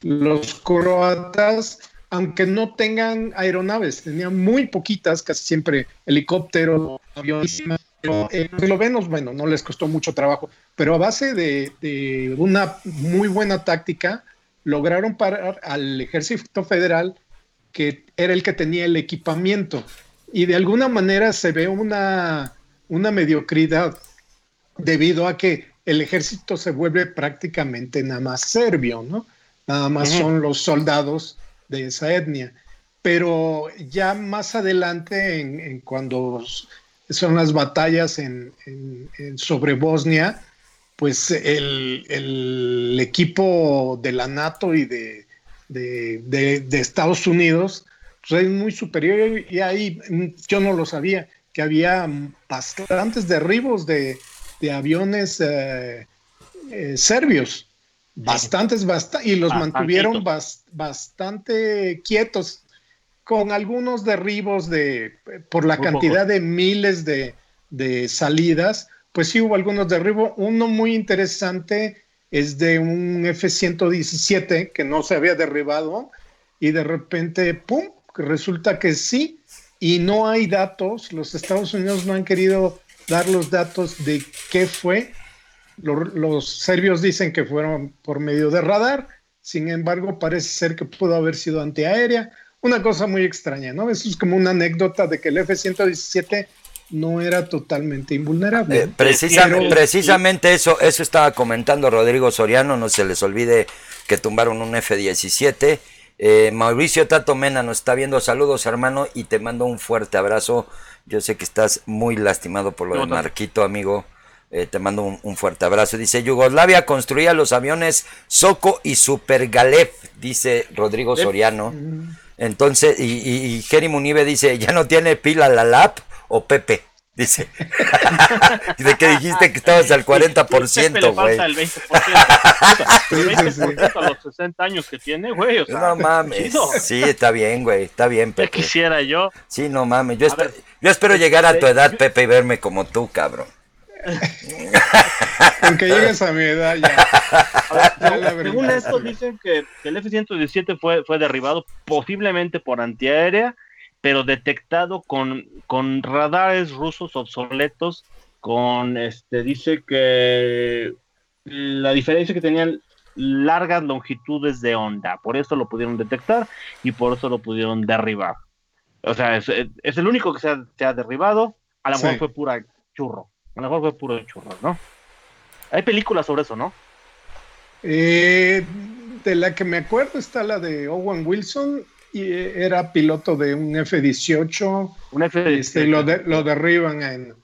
los croatas, aunque no tengan aeronaves, tenían muy poquitas, casi siempre helicópteros, aviones, pero eh, eslovenos, bueno, no les costó mucho trabajo, pero a base de, una muy buena táctica, lograron parar al ejército federal, que era el que tenía el equipamiento, y de alguna manera se ve una, una mediocridad debido a que el ejército se vuelve prácticamente nada más serbio, ¿no? nada más son los soldados de esa etnia. Pero ya más adelante, en, cuando son las batallas en, sobre Bosnia, pues el, equipo de la NATO y de, Estados Unidos pues es muy superior y ahí yo no lo sabía, que había bastantes derribos de, aviones eh, eh, serbios. Bastantes, y los mantuvieron bastante quietos, con algunos derribos de, por la cantidad de miles de, salidas, pues sí hubo algunos derribos. Uno muy interesante es de un F-117 que no se había derribado y de repente, ¡pum!, resulta que sí, y no hay datos, los Estados Unidos no han querido dar los datos de qué fue, los, serbios dicen que fueron por medio de radar, sin embargo parece ser que pudo haber sido antiaérea. Una cosa muy extraña, ¿no? Eso es como una anécdota de que el F-117 no era totalmente invulnerable. Eh, precisamente eso, eso estaba comentando Rodrigo Soriano, no se les olvide que tumbaron un F-17. Eh, Mauricio Tato Mena nos está viendo, saludos hermano y te mando un fuerte abrazo. Yo sé que estás muy lastimado por lo de Marquito, amigo. Eh, te mando un, fuerte abrazo. Dice, Yugoslavia construía los aviones Soco y Super Galef, dice Rodrigo Soriano. Entonces, y, y, Jerry Munive dice, ¿ya no tiene pila la LAP o Pepe? Dice. ¿De qué dijiste que estabas al 40%, güey? el 20%. El 20% a los 60 años que tiene, güey. no mames. Sí, está bien, güey. Está bien, Pepe. quisiera yo. Sí, no mames. Yo, yo espero llegar a tu edad, Pepe, y verme como tú, cabrón. Aunque llegues a mi edad ya. según esto dicen que, el F-117 fue, fue derribado posiblemente por antiaérea, pero detectado con, con radares rusos obsoletos, con este, dice que la diferencia que tenían largas longitudes de onda. Por eso lo pudieron detectar y por eso lo pudieron derribar. O sea, es, el único que se ha, derribado. A lo mejor fue pura churro. A lo mejor fue puro churro, ¿no? Hay películas sobre eso, ¿no? Eh, de la que me acuerdo está la de Owen Wilson y era piloto de un F-18. Un F-18. Este, lo, lo derriban en,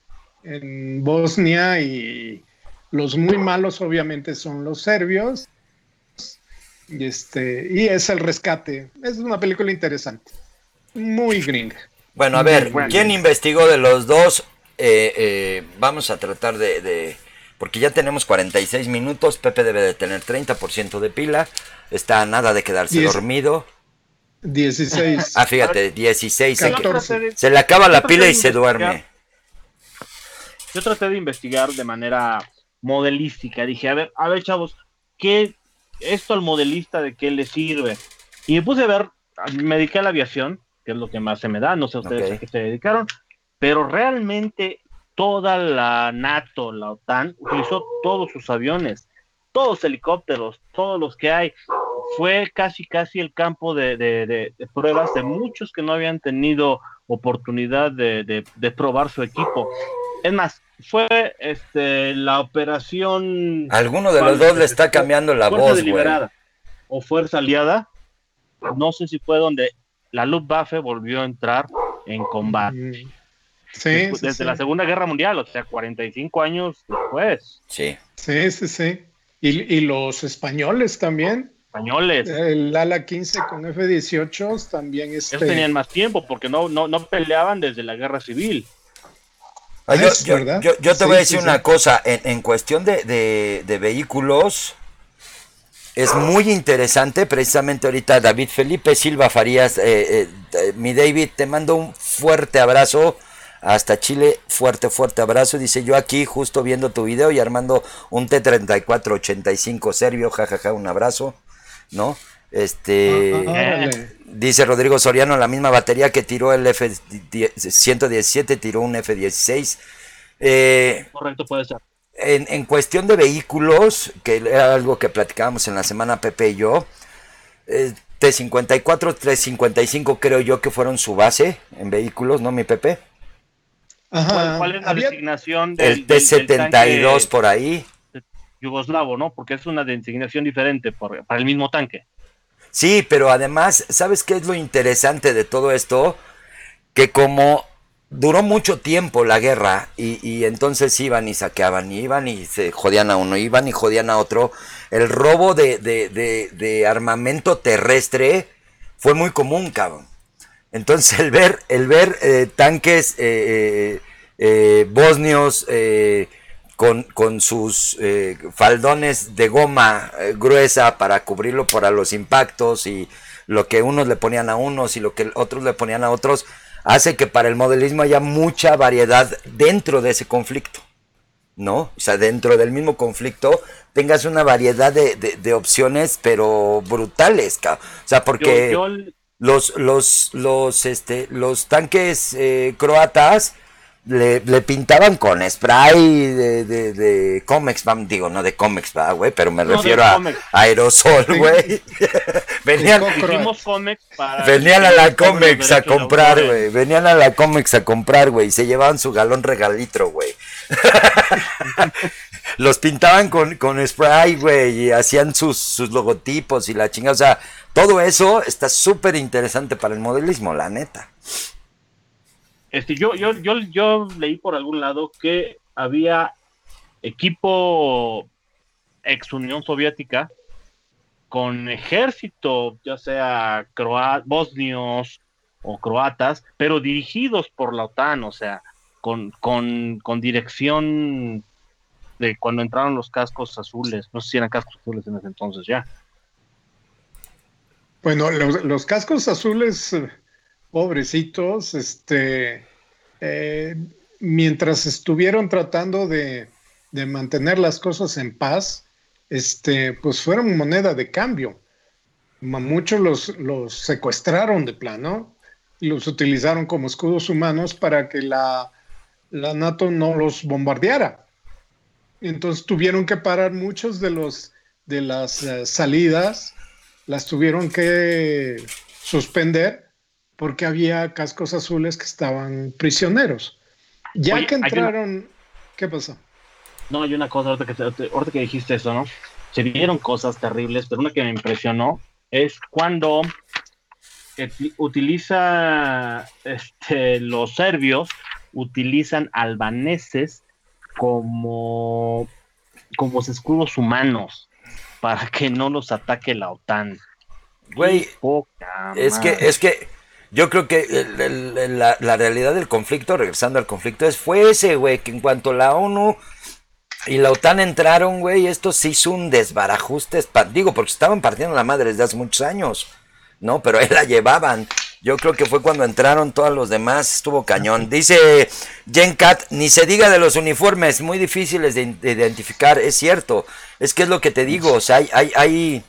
en Bosnia y los muy malos obviamente son los serbios. Y, este, y es el rescate. Es una película interesante. Muy gringa. Bueno, a ver, ¿quién investigó de los dos? Eh, eh, vamos a tratar de, Porque ya tenemos 46 minutos. Pepe debe de tener 30% de pila. Está a nada de quedarse dormido. 16. Ah, fíjate, 16. Se, le acaba la pila y se duerme. Yo traté de investigar de manera modelística. Dije, a ver, a ver, chavos, ¿qué esto al modelista de qué le sirve? Y me puse a ver, me dediqué a la aviación, que es lo que más se me da, no sé ustedes a qué se dedicaron, pero realmente toda la NATO, la OTAN, utilizó todos sus aviones, todos helicópteros, todos los que hay. Fue casi, casi el campo de, de pruebas de muchos que no habían tenido oportunidad de, probar su equipo. Es más, fue este la operación. Alguno de los dos le está cambiando la voz, deliberada o fuerza aliada. No sé si fue donde la Luftwaffe volvió a entrar en combate. Mm. Sí, desde la Segunda Guerra Mundial, o sea, 45 años después. Sí. Sí, sí, sí. Y, y los españoles también. Españoles. El ala 15 con F-18 también. Este... Ellos tenían más tiempo porque no, no, no peleaban desde la guerra civil. Ah, yo, te voy a decir una cosa, en, cuestión de, vehículos, es muy interesante, precisamente ahorita David Felipe Silva Farías, eh, eh, mi David, te mando un fuerte abrazo hasta Chile, fuerte, fuerte abrazo, dice yo aquí justo viendo tu video y armando un T-3485 serbio, jajaja, un abrazo, ¿no? Este ah, ah, dice Rodrigo Soriano, la misma batería que tiró el F-117, tiró un F-16. Eh, Correcto, puede ser. En, cuestión de vehículos, que era algo que platicábamos en la semana Pepe y yo, eh, T-54, T-55 creo yo que fueron su base en vehículos, ¿no, mi Pepe? ¿Cuál, es la designación del, El T-72 por ahí. Yugoslavo, ¿no? Porque es una designación diferente para el mismo tanque. Sí, pero además, ¿sabes qué es lo interesante de todo esto? Que como duró mucho tiempo la guerra y, entonces iban y saqueaban, y iban y se jodían a uno, iban y jodían a otro, el robo de, de, armamento terrestre fue muy común, cabrón. Entonces el ver, el ver eh, tanques eh, eh, bosnios con, sus eh, faldones de goma eh, gruesa para cubrirlo para los impactos y lo que unos le ponían a unos y lo que otros le ponían a otros, hace que para el modelismo haya mucha variedad dentro de ese conflicto. ¿No? O sea, dentro del mismo conflicto tengas una variedad de, opciones, pero brutales, O sea, porque los, los, los, este, los tanques eh, croatas le, le, pintaban con spray de, de, de Comex, digo, no de Comex, güey, pero me refiero a aerosol, güey. venían, venían a la Comex a comprar, güey. Venían a la Comex a comprar, güey. Y se llevaban su galón regalitro, güey. Los pintaban con, con spray, güey, y hacían sus, sus logotipos y la chingada. O sea, todo eso está súper interesante para el modelismo, la neta. Este, yo, yo, yo, yo leí por algún lado que había equipo ex Unión Soviética con ejército, ya sea bosnios o croatas, pero dirigidos por la OTAN, o sea, con, con, con dirección de cuando entraron los cascos azules, no sé si eran cascos azules en ese entonces ya. Bueno, los, cascos azules pobrecitos, este, eh, mientras estuvieron tratando de, mantener las cosas en paz, este, pues fueron moneda de cambio. Muchos los, los secuestraron de plano los utilizaron como escudos humanos para que la, la NATO no los bombardeara. Entonces tuvieron que parar muchos de los de las eh, salidas las tuvieron que suspender porque había cascos azules que estaban prisioneros. Ya Oye, que una- entraron, ¿qué pasó? No, hay una cosa, ahorita que, ahorita que dijiste eso, ¿no? Se vieron cosas terribles, pero una que me impresionó es cuando utiliza este, los serbios, utilizan albaneses como, como escudos humanos para que no los ataque la OTAN. Güey, Es que, es que yo creo que el- el- el- la, la realidad del conflicto, regresando al conflicto, es fue ese, güey, que en cuanto la ONU y la OTAN entraron, güey, esto se hizo un desbarajuste, digo, porque estaban partiendo la madre desde hace muchos años, ¿no? Pero ahí la llevaban. Yo creo que fue cuando entraron todos los demás, estuvo cañón. Dice Jen Cat, ni se diga de los uniformes, muy difíciles de, identificar, es cierto. Es que es lo que te digo, o sea, hay, hay, hay,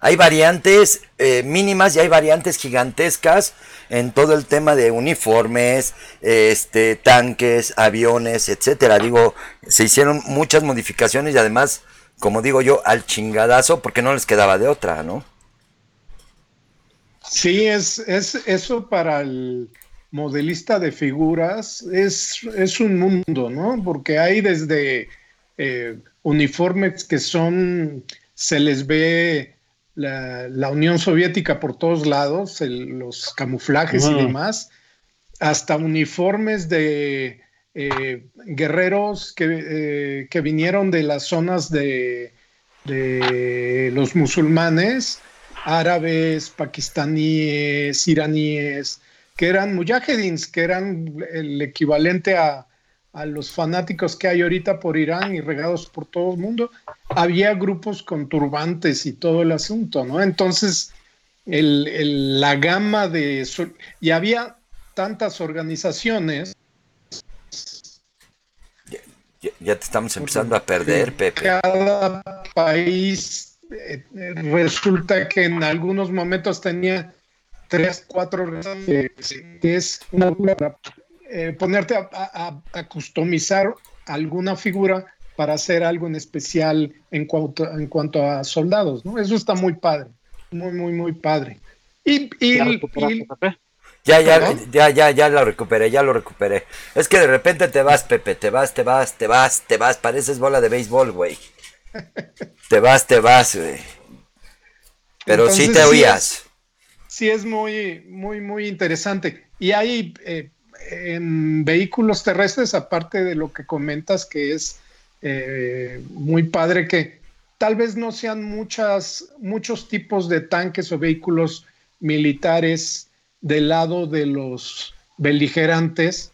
hay variantes eh, mínimas y hay variantes gigantescas en todo el tema de uniformes, este, tanques, aviones, etcétera. Digo, se hicieron muchas modificaciones y además, como digo yo, al chingadazo porque no les quedaba de otra, ¿no? Sí, es, es eso para el modelista de figuras es, es un mundo, ¿no? Porque hay desde eh, uniformes que son, se les ve la, la Unión Soviética por todos lados, el- los camuflajes y demás, hasta uniformes de eh, guerreros que, eh, que vinieron de las zonas de, de los musulmanes, árabes, pakistaníes, iraníes, que eran mujahedins, que eran el equivalente a, a los fanáticos que hay ahorita por Irán y regados por todo el mundo. Había grupos con turbantes y todo el asunto, ¿no? Entonces, el- el- la gama de... Y había tantas organizaciones Ya, ya te estamos empezando a perder, Pepe. cada país eh, resulta que en algunos momentos tenía tres, cuatro eh, que es una para eh, ponerte a, a- a customizar alguna figura para hacer algo en especial en cuanto, en cuanto a soldados, ¿no? Eso está muy padre, muy, muy, muy padre. Y, y- ¿Ya recuperaste, y- Pepe? Ya, ya, ¿Perdón? ya, ya, ya lo recuperé, ya lo recuperé. Es que de repente te vas, Pepe, te vas, te vas, te vas, te vas, pareces bola de béisbol, güey. Te vas, te vas, güey. Pero sí te oías. sí es muy, muy, muy interesante. Y hay eh, en vehículos terrestres, aparte de lo que comentas, que es eh, muy padre, que tal vez no sean muchas, muchos tipos de tanques o vehículos militares del lado de los beligerantes,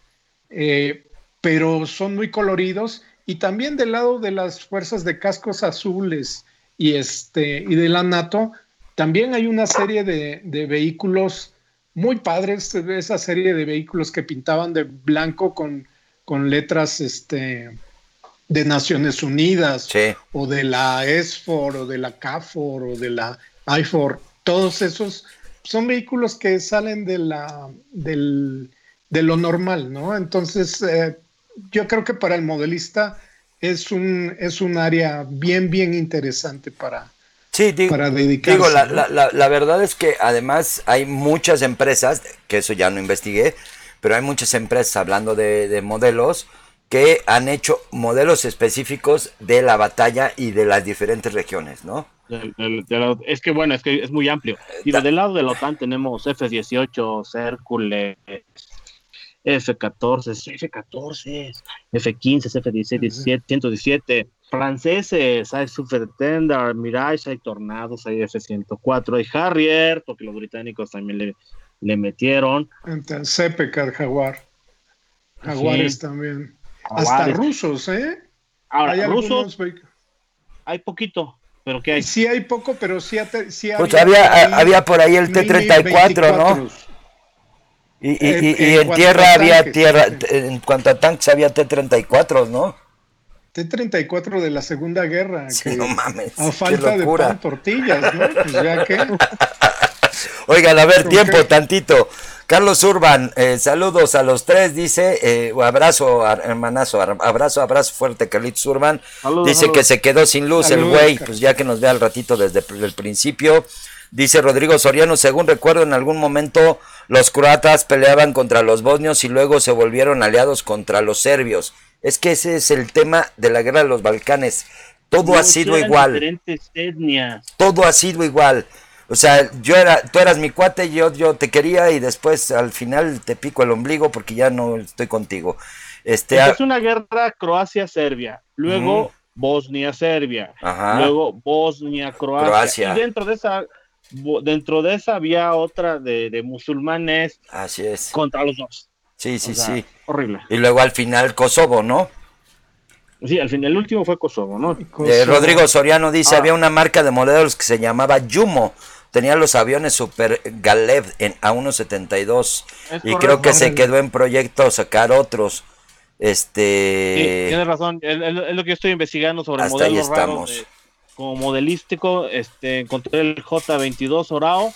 eh, pero son muy coloridos y también del lado de las fuerzas de cascos azules y este y de la NATO también hay una serie de, de vehículos muy padres esa serie de vehículos que pintaban de blanco con, con letras este de Naciones Unidas Sí. o de la ESFOR o de la CAFOR o de la IFOR todos esos son vehículos que salen de la del, de lo normal, ¿no? Entonces, eh, yo creo que para el modelista es un, es un área bien, bien interesante para, Sí, di- para dedicarse. digo, la, ¿no? la, la, verdad es que además hay muchas empresas, que eso ya no investigué, pero hay muchas empresas hablando de, de modelos que han hecho modelos específicos de la batalla y de las diferentes regiones, ¿no? De la- es que bueno, es que es muy amplio. Y Da- del lado de la OTAN tenemos F-18, Hércules, F-14, F-14, F-15, F-16, 17, 117, franceses, hay Super Tender, Mirage, hay Tornados, hay F-104, hay Harrier, porque los británicos también le, le metieron. Entonces, Zepecar, Jaguar. Jaguares Sí. también. Hasta rusos, ¿eh? Ahora, hay rusos algunos hay poquito, pero ¿qué hay? Sí hay poco, pero sí, sí Pues había, había, por ahí el mini T-34, ¿no? 24s. Y, y, En- y- y en en cuanto tierra a había tanques, tierra, en cuanto a tanques había T-34, ¿no? T-34 de la Segunda Guerra. Sí, que no mames, A qué falta de locura. pan, tortillas, ¿no? Pues ya que. Oigan, a ver, ¿Con tiempo, qué? tantito. Carlos Urban, eh, saludos a los tres, dice, eh, abrazo, hermanazo, abrazo, abrazo fuerte, Carlitos Urban. dice que se quedó sin luz el güey, pues ya que nos ve al ratito desde el principio. Dice Rodrigo Soriano, según recuerdo en algún momento los croatas peleaban contra los bosnios y luego se volvieron aliados contra los serbios. Es que ese es el tema de la guerra de los Balcanes. Todo ha sido igual. Todo ha sido igual. O sea, yo era, tú eras mi cuate, yo, yo te quería y después al final te pico el ombligo porque ya no estoy contigo. Este, es una guerra Croacia-Serbia, luego Bosnia-Serbia, luego Bosnia-Croacia. Y dentro de esa dentro de esa había otra de, musulmanes. Así es. Contra los dos. Sí, sí, sí. Horrible. Y luego al final Kosovo, ¿no? Sí, al final el último fue Kosovo, ¿no? Eh, Rodrigo Soriano dice, ah. había una marca de modelos que se llamaba Yumo. Tenía los aviones Super Galev en a 1.72 y creo que se quedó en proyecto sacar otros. Este. Sí, tienes razón, es, lo que yo estoy investigando sobre Hasta modelos ahí estamos como modelístico, este, encontré el J22 Orao,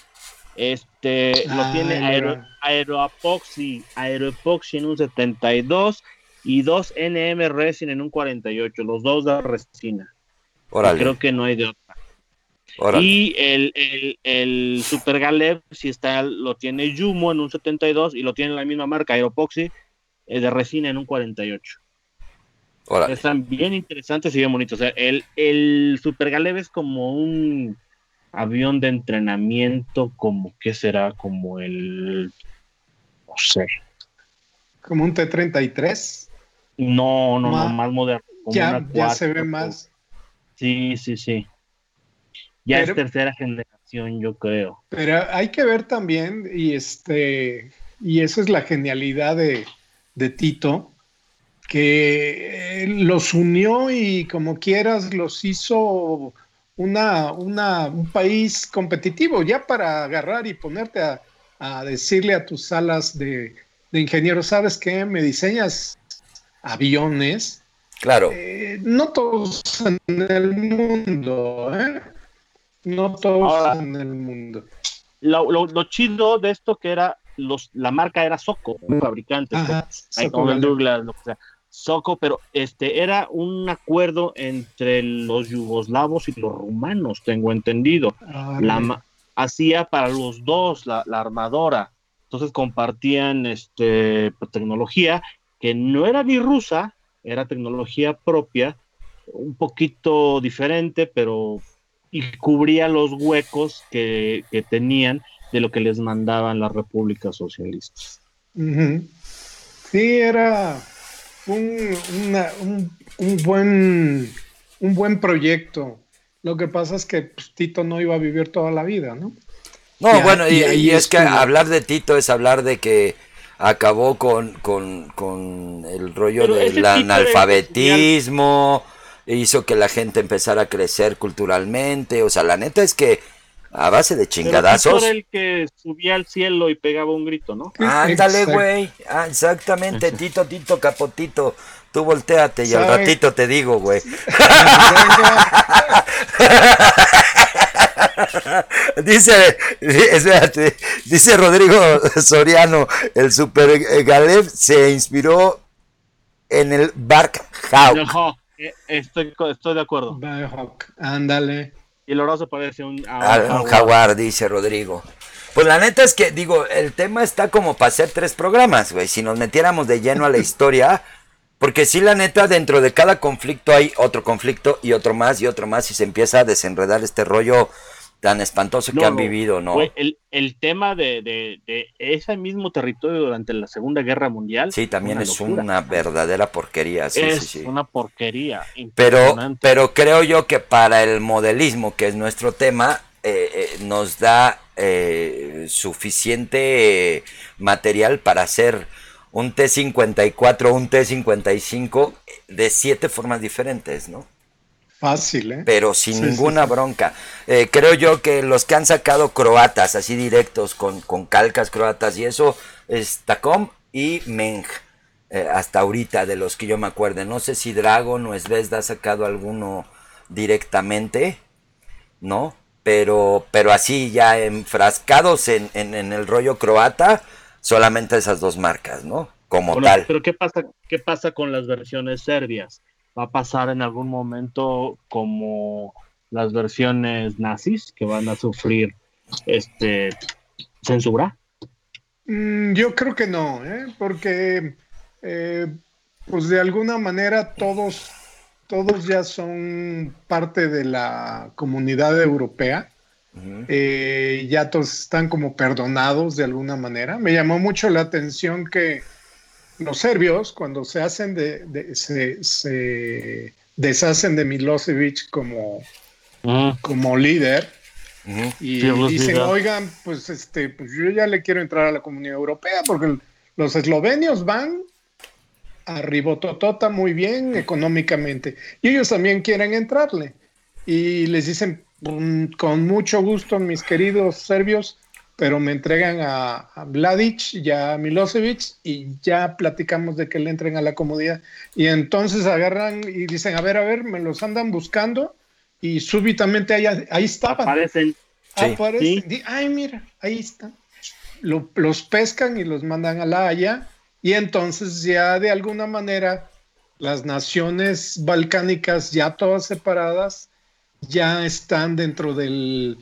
este, lo tiene aero, Aeroapoxy, Aeroepoxy en un 72 y dos NM Resin en un 48, los dos de resina. Creo que no hay de otra. Y el, el, el Super Galeb, si está, lo tiene Yumo en un 72 y lo tiene la misma marca, Aeropoxy, de resina en un 48. Están bien interesantes y bien bonitos. el, el Super Galeb es como un avión de entrenamiento, como que será como el. No sé. ¿Como un T-33? No, no, no, más moderno. Ya, se ve más. Sí, sí, sí. Ya es tercera generación, yo creo. Pero hay que ver también, y este, y esa es la genialidad de, de Tito, que eh, los unió y como quieras los hizo una, una, un país competitivo ya para agarrar y ponerte a, decirle a tus salas de, de ingeniero, ¿sabes qué? Me diseñas aviones. Claro. Eh, no todos en el mundo, ¿eh? No todos en el mundo. Lo, lo, chido de esto que era los, la marca era Soco, un fabricante, pues, Douglas, lo que sea. Soco, pero este era un acuerdo entre los yugoslavos y los rumanos, tengo entendido. la, hacía para los dos la, armadora. Entonces compartían este, pues, tecnología que no era ni rusa, era tecnología propia, un poquito diferente, pero y cubría los huecos que, tenían de lo que les mandaban las repúblicas socialistas. Sí, era un, un, buen, un buen proyecto. Lo que pasa es que pues, Tito no iba a vivir toda la vida, ¿no? No, bueno, y, es que hablar de Tito es hablar de que acabó con, con, el rollo del analfabetismo, hizo que la gente empezara a crecer culturalmente, o sea, la neta es que a base de chingadazos. Pero el que subía al cielo y pegaba un grito, ¿no? Ándale, güey. Ah, exactamente, Tito, Tito, Capotito. Tú volteate y al ratito te digo, güey. dice, espérate, dice Rodrigo Soriano, el Super Galeb se inspiró en el Bark Hawk. Eh, estoy, estoy de acuerdo. Ándale. Y el parece a un, jaguar. dice Rodrigo. Pues la neta es que, digo, el tema está como para hacer tres programas, güey. Si nos metiéramos de lleno a la historia, porque sí, la neta, dentro de cada conflicto hay otro conflicto y otro más y otro más y se empieza a desenredar este rollo tan espantoso que han vivido, ¿no? el, el, tema de, de, ese mismo territorio durante la Segunda Guerra Mundial. Sí, también es una verdadera porquería. Sí, es sí, una porquería. Pero, pero creo yo que para el modelismo, que es nuestro tema, eh, eh, nos da eh, suficiente material para hacer un T-54, un T-55 de siete formas diferentes, ¿no? Fácil, ¿eh? Pero sin ninguna bronca. Eh, creo yo que los que han sacado croatas, así directos, con, con calcas croatas y eso, es Tacom y Meng. Eh, hasta ahorita, de los que yo me acuerde. No sé si Dragon o Svezda ha sacado alguno directamente, ¿no? Pero, pero así ya enfrascados en, en, el rollo croata, solamente esas dos marcas, ¿no? Como Bueno, tal. Pero ¿qué pasa, ¿qué pasa con las versiones serbias? ¿Va a pasar en algún momento como las versiones nazis que van a sufrir este censura? Mm, Yo creo que no, ¿eh? porque eh, pues de alguna manera todos, todos ya son parte de la comunidad europea. Eh, ya todos están como perdonados de alguna manera. Me llamó mucho la atención que los serbios, cuando se hacen de, de- se, se deshacen de Milosevic como, como líder, y dicen, oigan, pues este, pues yo ya le quiero entrar a la comunidad europea porque los eslovenios van a ribototota muy bien económicamente y ellos también quieren entrarle y les dicen "Mm, con mucho gusto mis queridos serbios pero me entregan a, a Vladic y a Milosevic y ya platicamos de que le entren a la comunidad y entonces agarran y dicen a ver a ver me los andan buscando y súbitamente ahí, ahí estaban Aparecen. Sí. Aparecen. Sí. Ay, mira, ahí están. Lo- los pescan y los mandan a la Haya. Y entonces ya de alguna manera las naciones balcánicas, ya todas separadas, ya están dentro del,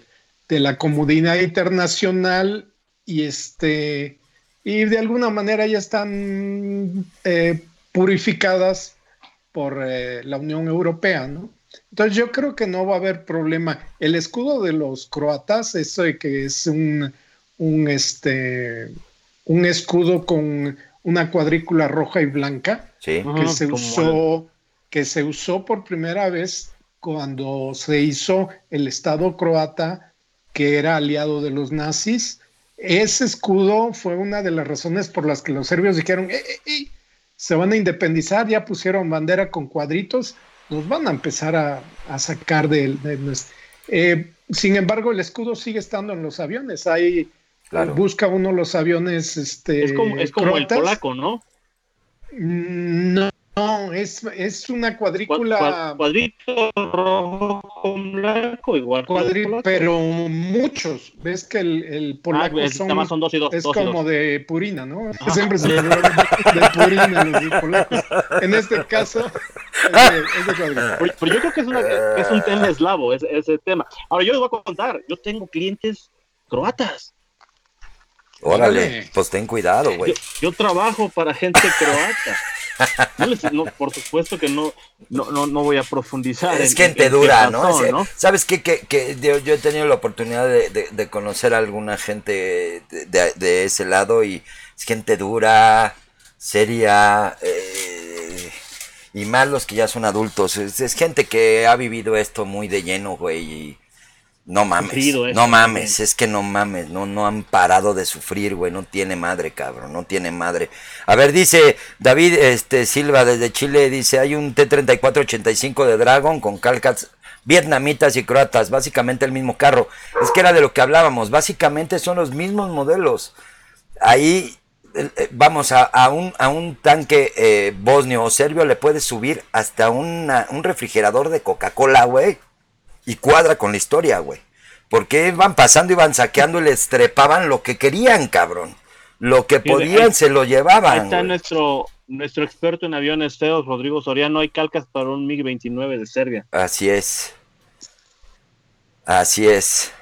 de la comunidad internacional y este y de alguna manera ya están eh, purificadas por eh, la Unión Europea, ¿no? Entonces yo creo que no va a haber problema. El escudo de los croatas, eso de que es un, un, este, un escudo con una cuadrícula roja y blanca, Sí. Que se usó, que se usó por primera vez cuando se hizo el Estado croata, que era aliado de los nazis. Ese escudo fue una de las razones por las que los serbios dijeron, "Eh, eh, eh, se van a independizar, ya pusieron bandera con cuadritos, nos van a empezar a, a sacar de, de Eh, sin embargo, el escudo sigue estando en los aviones. Ahí Claro. busca uno los aviones. Este, Es como, es como el polaco, ¿no? Mm, No, no, es, es una Cua- cuadrícula, cua- Cuadrito rojo con blanco, igual. cuadri- pero muchos. Ves que el, el Ah, polaco es- son, dos y dos. es dos y como dos. de Purina, ¿no? Siempre se hablan de Purina los polacos. En este caso, es de, es de cuadrícula. Pero, pero yo creo que es, una- es un tema eslavo, ese, ese tema. Ahora, yo les voy a contar, yo tengo clientes croatas. Órale, pues ten cuidado, güey. yo trabajo para gente croata. No les- no, por supuesto que no, no, no, no voy a profundizar. Es en- gente en dura, Es- ¿no? ¿Sabes qué? Que, que yo, yo he tenido la oportunidad de, de- de conocer a alguna gente de, de- de ese lado y es gente dura, seria, eh, y más los que ya son adultos. Es, es gente que ha vivido esto muy de lleno, güey, y no mames, Sufrido eso no mames, es que no mames, no, no han parado de sufrir, güey, no tiene madre, cabrón, no tiene madre. A ver, dice David este, Silva desde Chile, dice, hay un T-3485 de Dragon con calcas vietnamitas y croatas, básicamente el mismo carro. Es que era de lo que hablábamos, básicamente son los mismos modelos. Ahí, eh, eh, vamos, a, a un, a un tanque eh, bosnio o serbio le puedes subir hasta una- un refrigerador de Coca-Cola, güey y cuadra con la historia, güey. Porque iban pasando, iban saqueando y les trepaban lo que querían, cabrón. Lo que podían ahí- se lo Ahí llevaban. está güey. nuestro, nuestro experto en aviones feos, Rodrigo Soriano. Hay calcas para un MiG-29 de Serbia. Así es. Así es. Ah,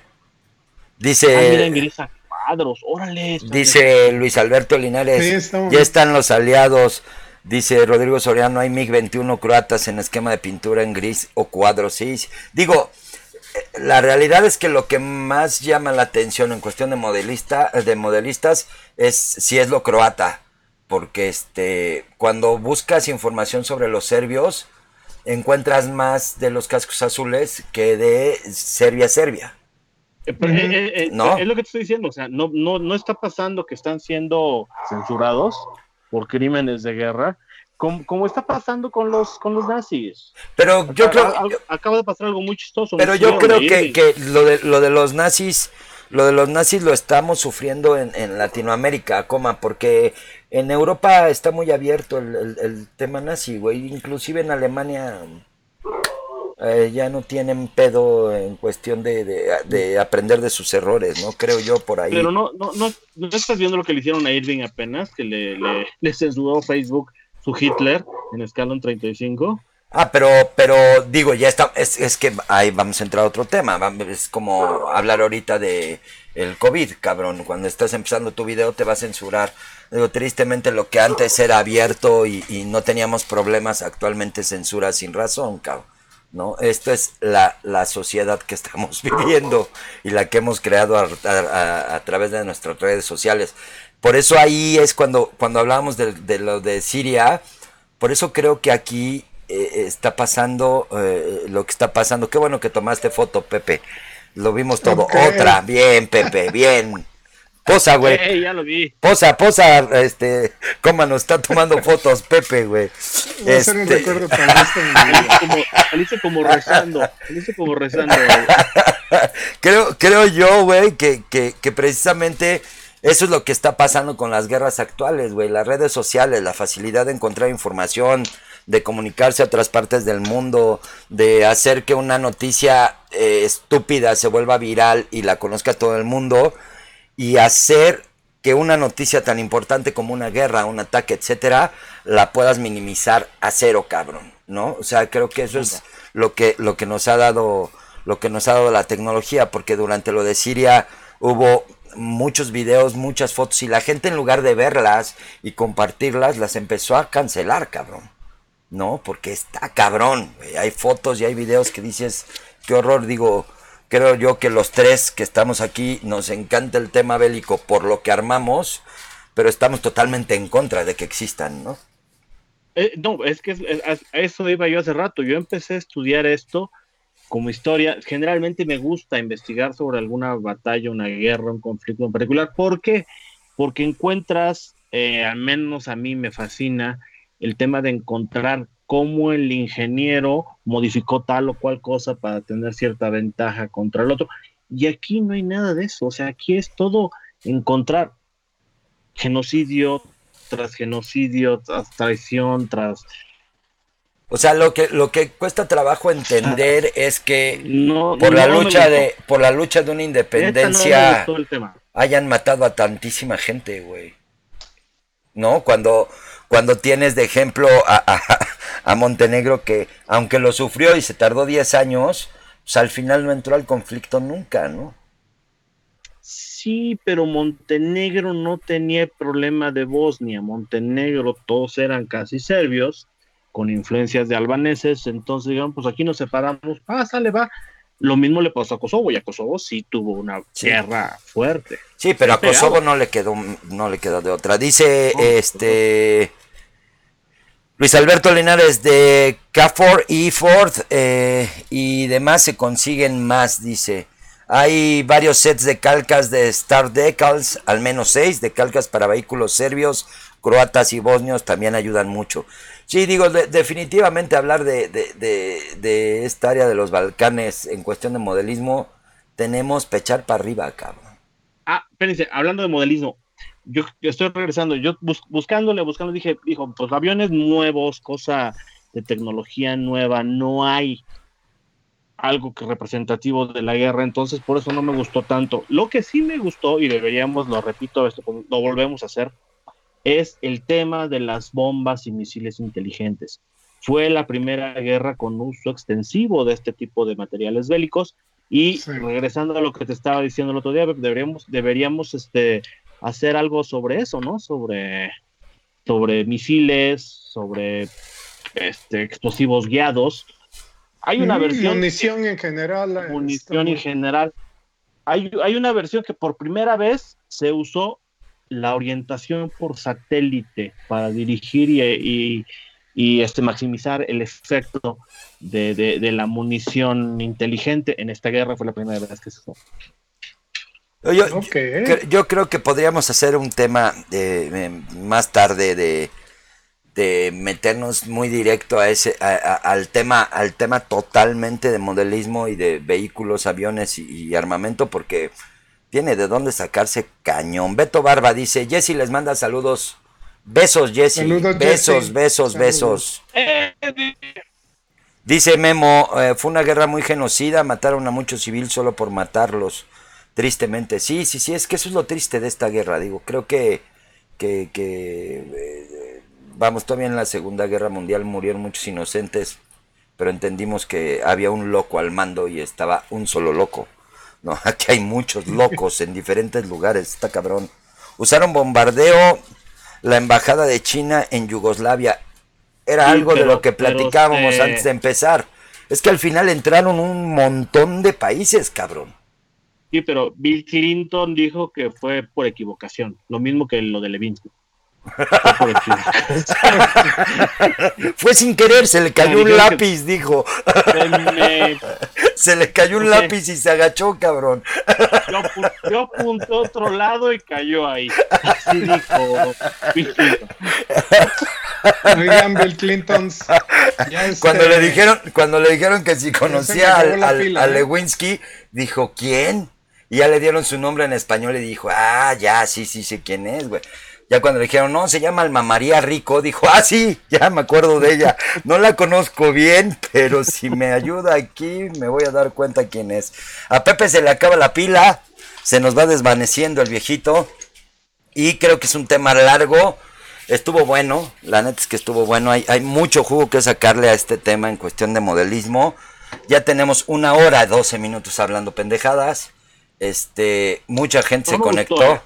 mira, Dice, ingresa cuadros. Órale. está dice Luis Alberto Linares, Sí, ya están los aliados. Dice Rodrigo Soriano, hay MiG-21 croatas en esquema de pintura en gris o cuadros. Sí, sí. digo, eh, la realidad es que lo que más llama la atención en cuestión de modelista, de modelistas es si es lo croata, porque este cuando buscas información sobre los serbios encuentras más de los cascos azules que de Serbia Serbia. Eh, eh, No. Es lo que te estoy diciendo, o sea, no, no, no está pasando que están siendo censurados por crímenes de guerra, como, como está pasando con los, con los nazis. Pero yo creo, acaba de pasar algo muy chistoso. pero yo creo que, que lo de lo de los nazis, lo de los nazis lo estamos sufriendo en, en Latinoamérica, coma, porque en Europa está muy abierto el, el- el tema nazi, güey, inclusive en Alemania eh, ya no tienen pedo en cuestión de, de, de, aprender de sus errores, ¿no? Creo yo por ahí. Pero no, no, no, no estás viendo lo que le hicieron a Irving apenas, que le, le, le censuró Facebook su Hitler en Escalon 35. Ah, pero, pero digo, ya está, es, es que ahí vamos a entrar a otro tema, es como hablar ahorita de el COVID, cabrón, cuando estás empezando tu video te va a censurar. Digo, tristemente lo que antes era abierto y, y no teníamos problemas, actualmente censura sin razón, cabrón. ¿No? Esto es la, la, sociedad que estamos viviendo y la que hemos creado a, a, a, través de nuestras redes sociales. Por eso ahí es cuando, cuando hablábamos de, de lo de Siria, por eso creo que aquí eh, está pasando eh, lo que está pasando. Qué bueno que tomaste foto, Pepe. Lo vimos todo. Okay. Otra, bien, Pepe, bien. Posa, güey. Hey, ya lo vi. Posa, posa, este, cómo nos está tomando fotos, Pepe, güey. A ser un recuerdo para este como, saliste como rezando, saliste como rezando. creo, creo yo, güey, que, que, que precisamente eso es lo que está pasando con las guerras actuales, güey. Las redes sociales, la facilidad de encontrar información, de comunicarse a otras partes del mundo, de hacer que una noticia eh, estúpida se vuelva viral y la conozca todo el mundo, y hacer que una noticia tan importante como una guerra, un ataque, etcétera, la puedas minimizar a cero, cabrón, ¿no? O sea, creo que eso es lo que, lo que nos ha dado, lo que nos ha dado la tecnología, porque durante lo de Siria hubo muchos videos, muchas fotos y la gente en lugar de verlas y compartirlas las empezó a cancelar, cabrón. No, porque está cabrón. Hay fotos y hay videos que dices, qué horror, digo, creo yo que los tres que estamos aquí nos encanta el tema bélico por lo que armamos, pero estamos totalmente en contra de que existan, ¿no? Eh, no, es que es, a eso iba yo hace rato. Yo empecé a estudiar esto como historia, generalmente me gusta investigar sobre alguna batalla, una guerra, un conflicto en particular. ¿Por qué? Porque encuentras, eh, al menos a mí me fascina, el tema de encontrar cómo el ingeniero modificó tal o cual cosa para tener cierta ventaja contra el otro. Y aquí no hay nada de eso. O sea, aquí es todo encontrar genocidio tras genocidio, tras traición, tras o sea, lo que lo que cuesta trabajo entender es que no, por no, la lucha de por la lucha de una independencia hayan matado a tantísima gente, güey. ¿No? Cuando cuando tienes de ejemplo a, a, a, Montenegro que aunque lo sufrió y se tardó 10 años, pues al final no entró al conflicto nunca, ¿no? Sí, pero Montenegro no tenía problema de Bosnia. Montenegro todos eran casi serbios con influencias de albaneses, entonces dijeron, pues aquí nos separamos, ah, sale, va. Lo mismo le pasó a Kosovo, y a Kosovo sí tuvo una sí. guerra fuerte. Sí, pero a Kosovo no le quedó, no le quedó de otra. Dice, este... Luis Alberto Linares de Cafor y Ford y demás se consiguen más, dice. Hay varios sets de calcas de Star Decals, al menos seis de calcas para vehículos serbios, croatas y bosnios también ayudan mucho. Sí, digo, de, definitivamente hablar de, de, de, esta área de los Balcanes en cuestión de modelismo, tenemos pechar para arriba, cabrón. Ah, espérense, hablando de modelismo, yo, yo estoy regresando, yo bus, buscándole, buscando, dije, dijo, pues aviones nuevos, cosa de tecnología nueva, no hay algo que representativo de la guerra, entonces por eso no me gustó tanto. Lo que sí me gustó, y deberíamos, lo repito, esto lo volvemos a hacer, es el tema de las bombas y misiles inteligentes. Fue la primera guerra con uso extensivo de este tipo de materiales bélicos y sí. regresando a lo que te estaba diciendo el otro día, deberíamos, deberíamos este, hacer algo sobre eso, ¿no? Sobre, sobre misiles, sobre este, explosivos guiados. Hay una mm, versión... Munición en general. Munición en general. Hay, hay una versión que por primera vez se usó la orientación por satélite para dirigir y, y, y este, maximizar el efecto de, de, de, la munición inteligente en esta guerra fue la primera vez que se usó. Yo, okay. yo, yo, creo que podríamos hacer un tema de, más tarde de, de meternos muy directo a ese a, a, al tema al tema totalmente de modelismo y de vehículos aviones y, y armamento porque tiene de dónde sacarse cañón. Beto Barba dice, Jesse les manda saludos. Besos, Jesse. Saludos, besos, Jesse. besos, besos, besos. Dice Memo, eh, fue una guerra muy genocida, mataron a muchos civiles solo por matarlos, tristemente. Sí, sí, sí, es que eso es lo triste de esta guerra, digo, creo que, que, que eh, vamos, todavía en la Segunda Guerra Mundial murieron muchos inocentes, pero entendimos que había un loco al mando y estaba un solo loco. No, aquí hay muchos locos en diferentes lugares, está cabrón. Usaron bombardeo la embajada de China en Yugoslavia era Sí, algo de lo que platicábamos este- antes de empezar. Es que al final entraron un montón de países, cabrón. Sí, pero Bill Clinton dijo que fue por equivocación, lo mismo que lo de Levinsky. Fue sin querer, se le cayó un que- lápiz, dijo. Me- Se le cayó un lápiz y se agachó, cabrón. yo, yo apunté a otro lado y cayó ahí. Así dijo Bill Clinton. Oigan, Bill Clinton. este- Cuando le dijeron, cuando le dijeron que si conocía al, a ¿eh? Lewinsky, dijo, ¿quién? Y ya le dieron su nombre en español y dijo, ah, ya, sí, sí, sé quién es, güey. Ya cuando le dijeron, no, se llama Alma María Rico, dijo, ah, sí, ya me acuerdo de ella. No la conozco bien, pero si me ayuda aquí, me voy a dar cuenta quién es. A Pepe se le acaba la pila, se nos va desvaneciendo el viejito. Y creo que es un tema largo. Estuvo bueno, la neta es que estuvo bueno. Hay, hay mucho jugo que sacarle a este tema en cuestión de modelismo. Ya tenemos una hora, 12 minutos hablando pendejadas. Este, mucha gente se No me conectó. gustó, eh.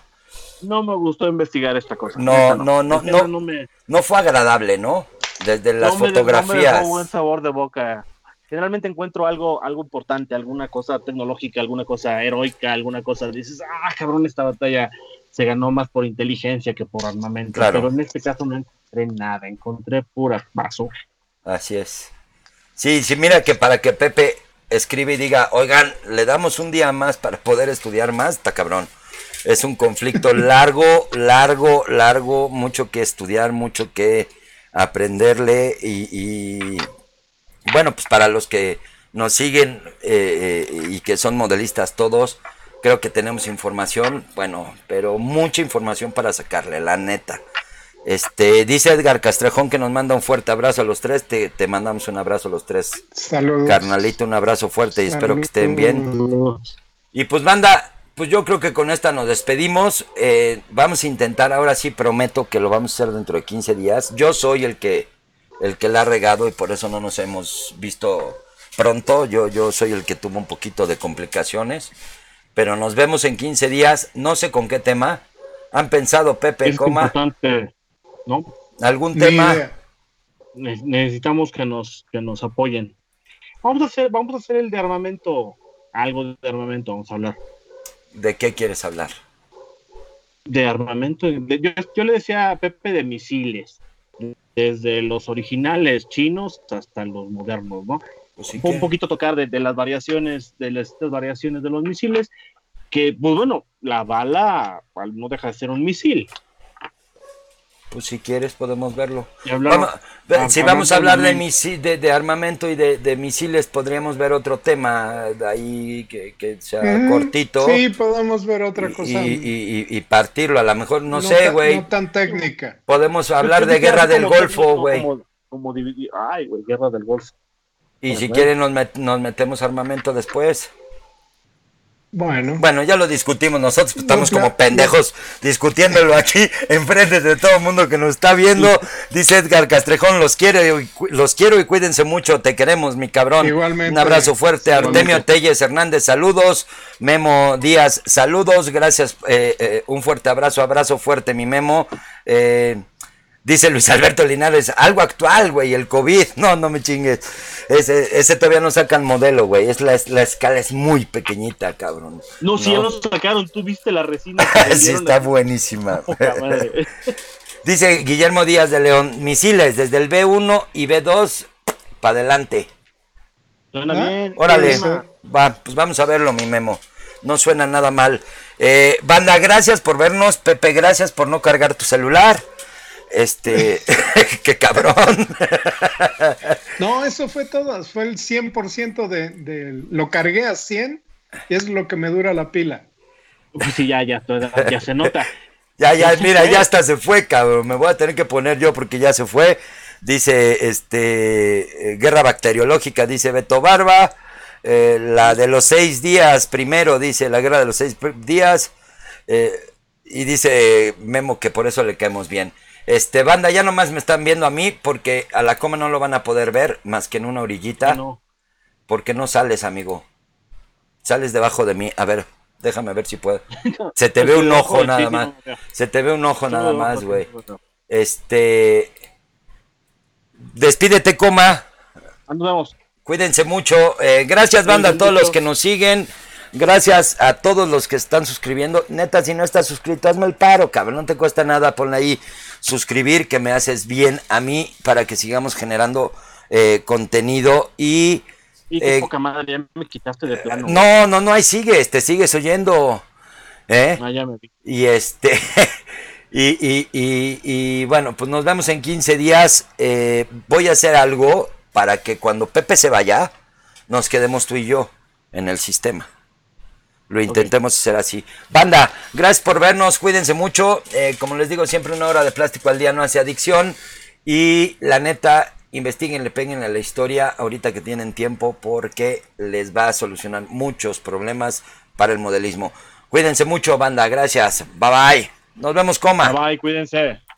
No me gustó investigar esta cosa. No, no, no, Neta, no. me, No fue agradable, ¿no? Desde las no me- no me fotografías. dejó buen sabor de boca. Generalmente encuentro algo, algo importante, alguna cosa tecnológica, alguna cosa heroica, alguna cosa. Dices, ah, cabrón, esta batalla se ganó más por inteligencia que por armamento. Claro. Pero en este caso no encontré nada, encontré pura paso. Así es. Sí, sí, mira que para que Pepe escribe y diga, oigan, le damos un día más para poder estudiar más, está cabrón. Es un conflicto largo, largo, largo, mucho que estudiar, mucho que aprenderle y, y, bueno, pues para los que nos siguen eh, eh, y que son modelistas todos, creo que tenemos información, bueno, pero mucha información para sacarle, la neta. Este, dice Edgar Castrejón que nos manda un fuerte abrazo a los tres. Te, te mandamos un abrazo a los tres. Saludos. Carnalito, un abrazo fuerte y espero que estén bien. Y pues banda, pues yo creo que con esta nos despedimos. Eh, vamos a intentar, ahora sí prometo que lo vamos a hacer dentro de 15 días. Yo soy el que el que la ha regado y por eso no nos hemos visto pronto. Yo, yo soy el que tuvo un poquito de complicaciones. Pero nos vemos en 15 días. No sé con qué tema. ¿Han pensado, Pepe, Es coma? importante, ¿no? ¿Algún tema? Ne- necesitamos que nos, que nos apoyen. Vamos a hacer, vamos a hacer el de armamento, algo de armamento, vamos a hablar. ¿De qué quieres hablar? De armamento, de- yo, yo le decía a Pepe de misiles, desde los originales chinos hasta los modernos, ¿no? Pues sí un poquito tocar de, de las variaciones, de las, estas variaciones de los misiles, que, pues bueno, la bala no deja de ser un misil. Pues si quieres podemos verlo. Vamos- ah, si vamos a hablar de, armamento. misi- de, de armamento y de, de misiles, podríamos ver otro tema de ahí que, que sea Mm, cortito Sí, podemos ver otra y, cosa. y- y- y partirlo. A lo mejor, no, sé, güey. No tan técnica. Podemos hablar de guerra del Golfo, güey. Como, como dividir, ay, güey, guerra del Golfo. Y si quieren nos, met- nos metemos armamento después. Bueno, Bueno, ya lo discutimos nosotros, pues, estamos No, como pendejos discutiéndolo aquí enfrente de todo el mundo que nos está viendo. Dice Edgar Castrejón, los quiero, y los quiero y cuídense mucho, te queremos, mi cabrón. Igualmente. Un abrazo fuerte. Igualmente. Artemio Telles Hernández, saludos. Memo Díaz, saludos. Gracias, eh, eh, un fuerte abrazo, abrazo fuerte, mi Memo. Eh, Dice Luis Alberto Linares, algo actual, güey, el COVID. No, no me chingues. Ese, ese todavía no sacan modelo, güey. Es la, la escala es muy pequeñita, cabrón. No, si ya lo sacaron, tú viste la resina. sí, está buenísima. Madre. Dice Guillermo Díaz de León, misiles desde el B1 y B2 para adelante. Suena Ah, bien. Órale, va, pues vamos a verlo, mi memo. No suena nada mal. Eh, banda, gracias por vernos. Pepe, gracias por no cargar tu celular. Este, qué cabrón. no, eso fue todo. Fue el 100% de, de. Lo cargué a 100 y es lo que me dura la pila. Pues sí, ya, ya, ya se nota. Ya, ya, mira, ya hasta se fue, cabrón. Me voy a tener que poner yo porque ya se fue. dice este eh, guerra bacteriológica, dice Beto Barba. Eh, la de los seis días primero, dice la guerra de los seis días. Eh, y dice Memo que por eso le caemos bien. Este, banda, ya nomás me están viendo a mí porque a la coma no lo van a poder ver más que en una orillita. No. Porque no sales, amigo. Sales debajo de mí. A ver, déjame ver si puedo. Se te ve un ojo nada más. Se te ve un ojo nada más, güey. Este. Despídete, coma. Nos vemos. Cuídense mucho. Eh, gracias, banda, a todos los que nos siguen. Gracias a todos los que están suscribiendo. Neta, si no estás suscrito, hazme el paro, cabrón. No te cuesta nada. Ponle ahí suscribir, que me haces bien a mí para que sigamos generando eh, contenido. Y. Y qué poca madre, ya me quitaste de plano. No, no, no, ahí sigues, te sigues oyendo. ¿eh? Ah, ya me vi. Y este. y, y, y, y, bueno, pues nos vemos en 15 días. Eh, voy a hacer algo para que cuando Pepe se vaya, nos quedemos tú y yo en el sistema. Lo intentemos hacer así. Banda, gracias por vernos, cuídense mucho. Eh, como les digo, siempre una hora de plástico al día no hace adicción. Y la neta, investiguenle, peguen a la historia ahorita que tienen tiempo porque les va a solucionar muchos problemas para el modelismo. Cuídense mucho, banda, gracias. Bye bye. Nos vemos, coma. Bye bye, cuídense.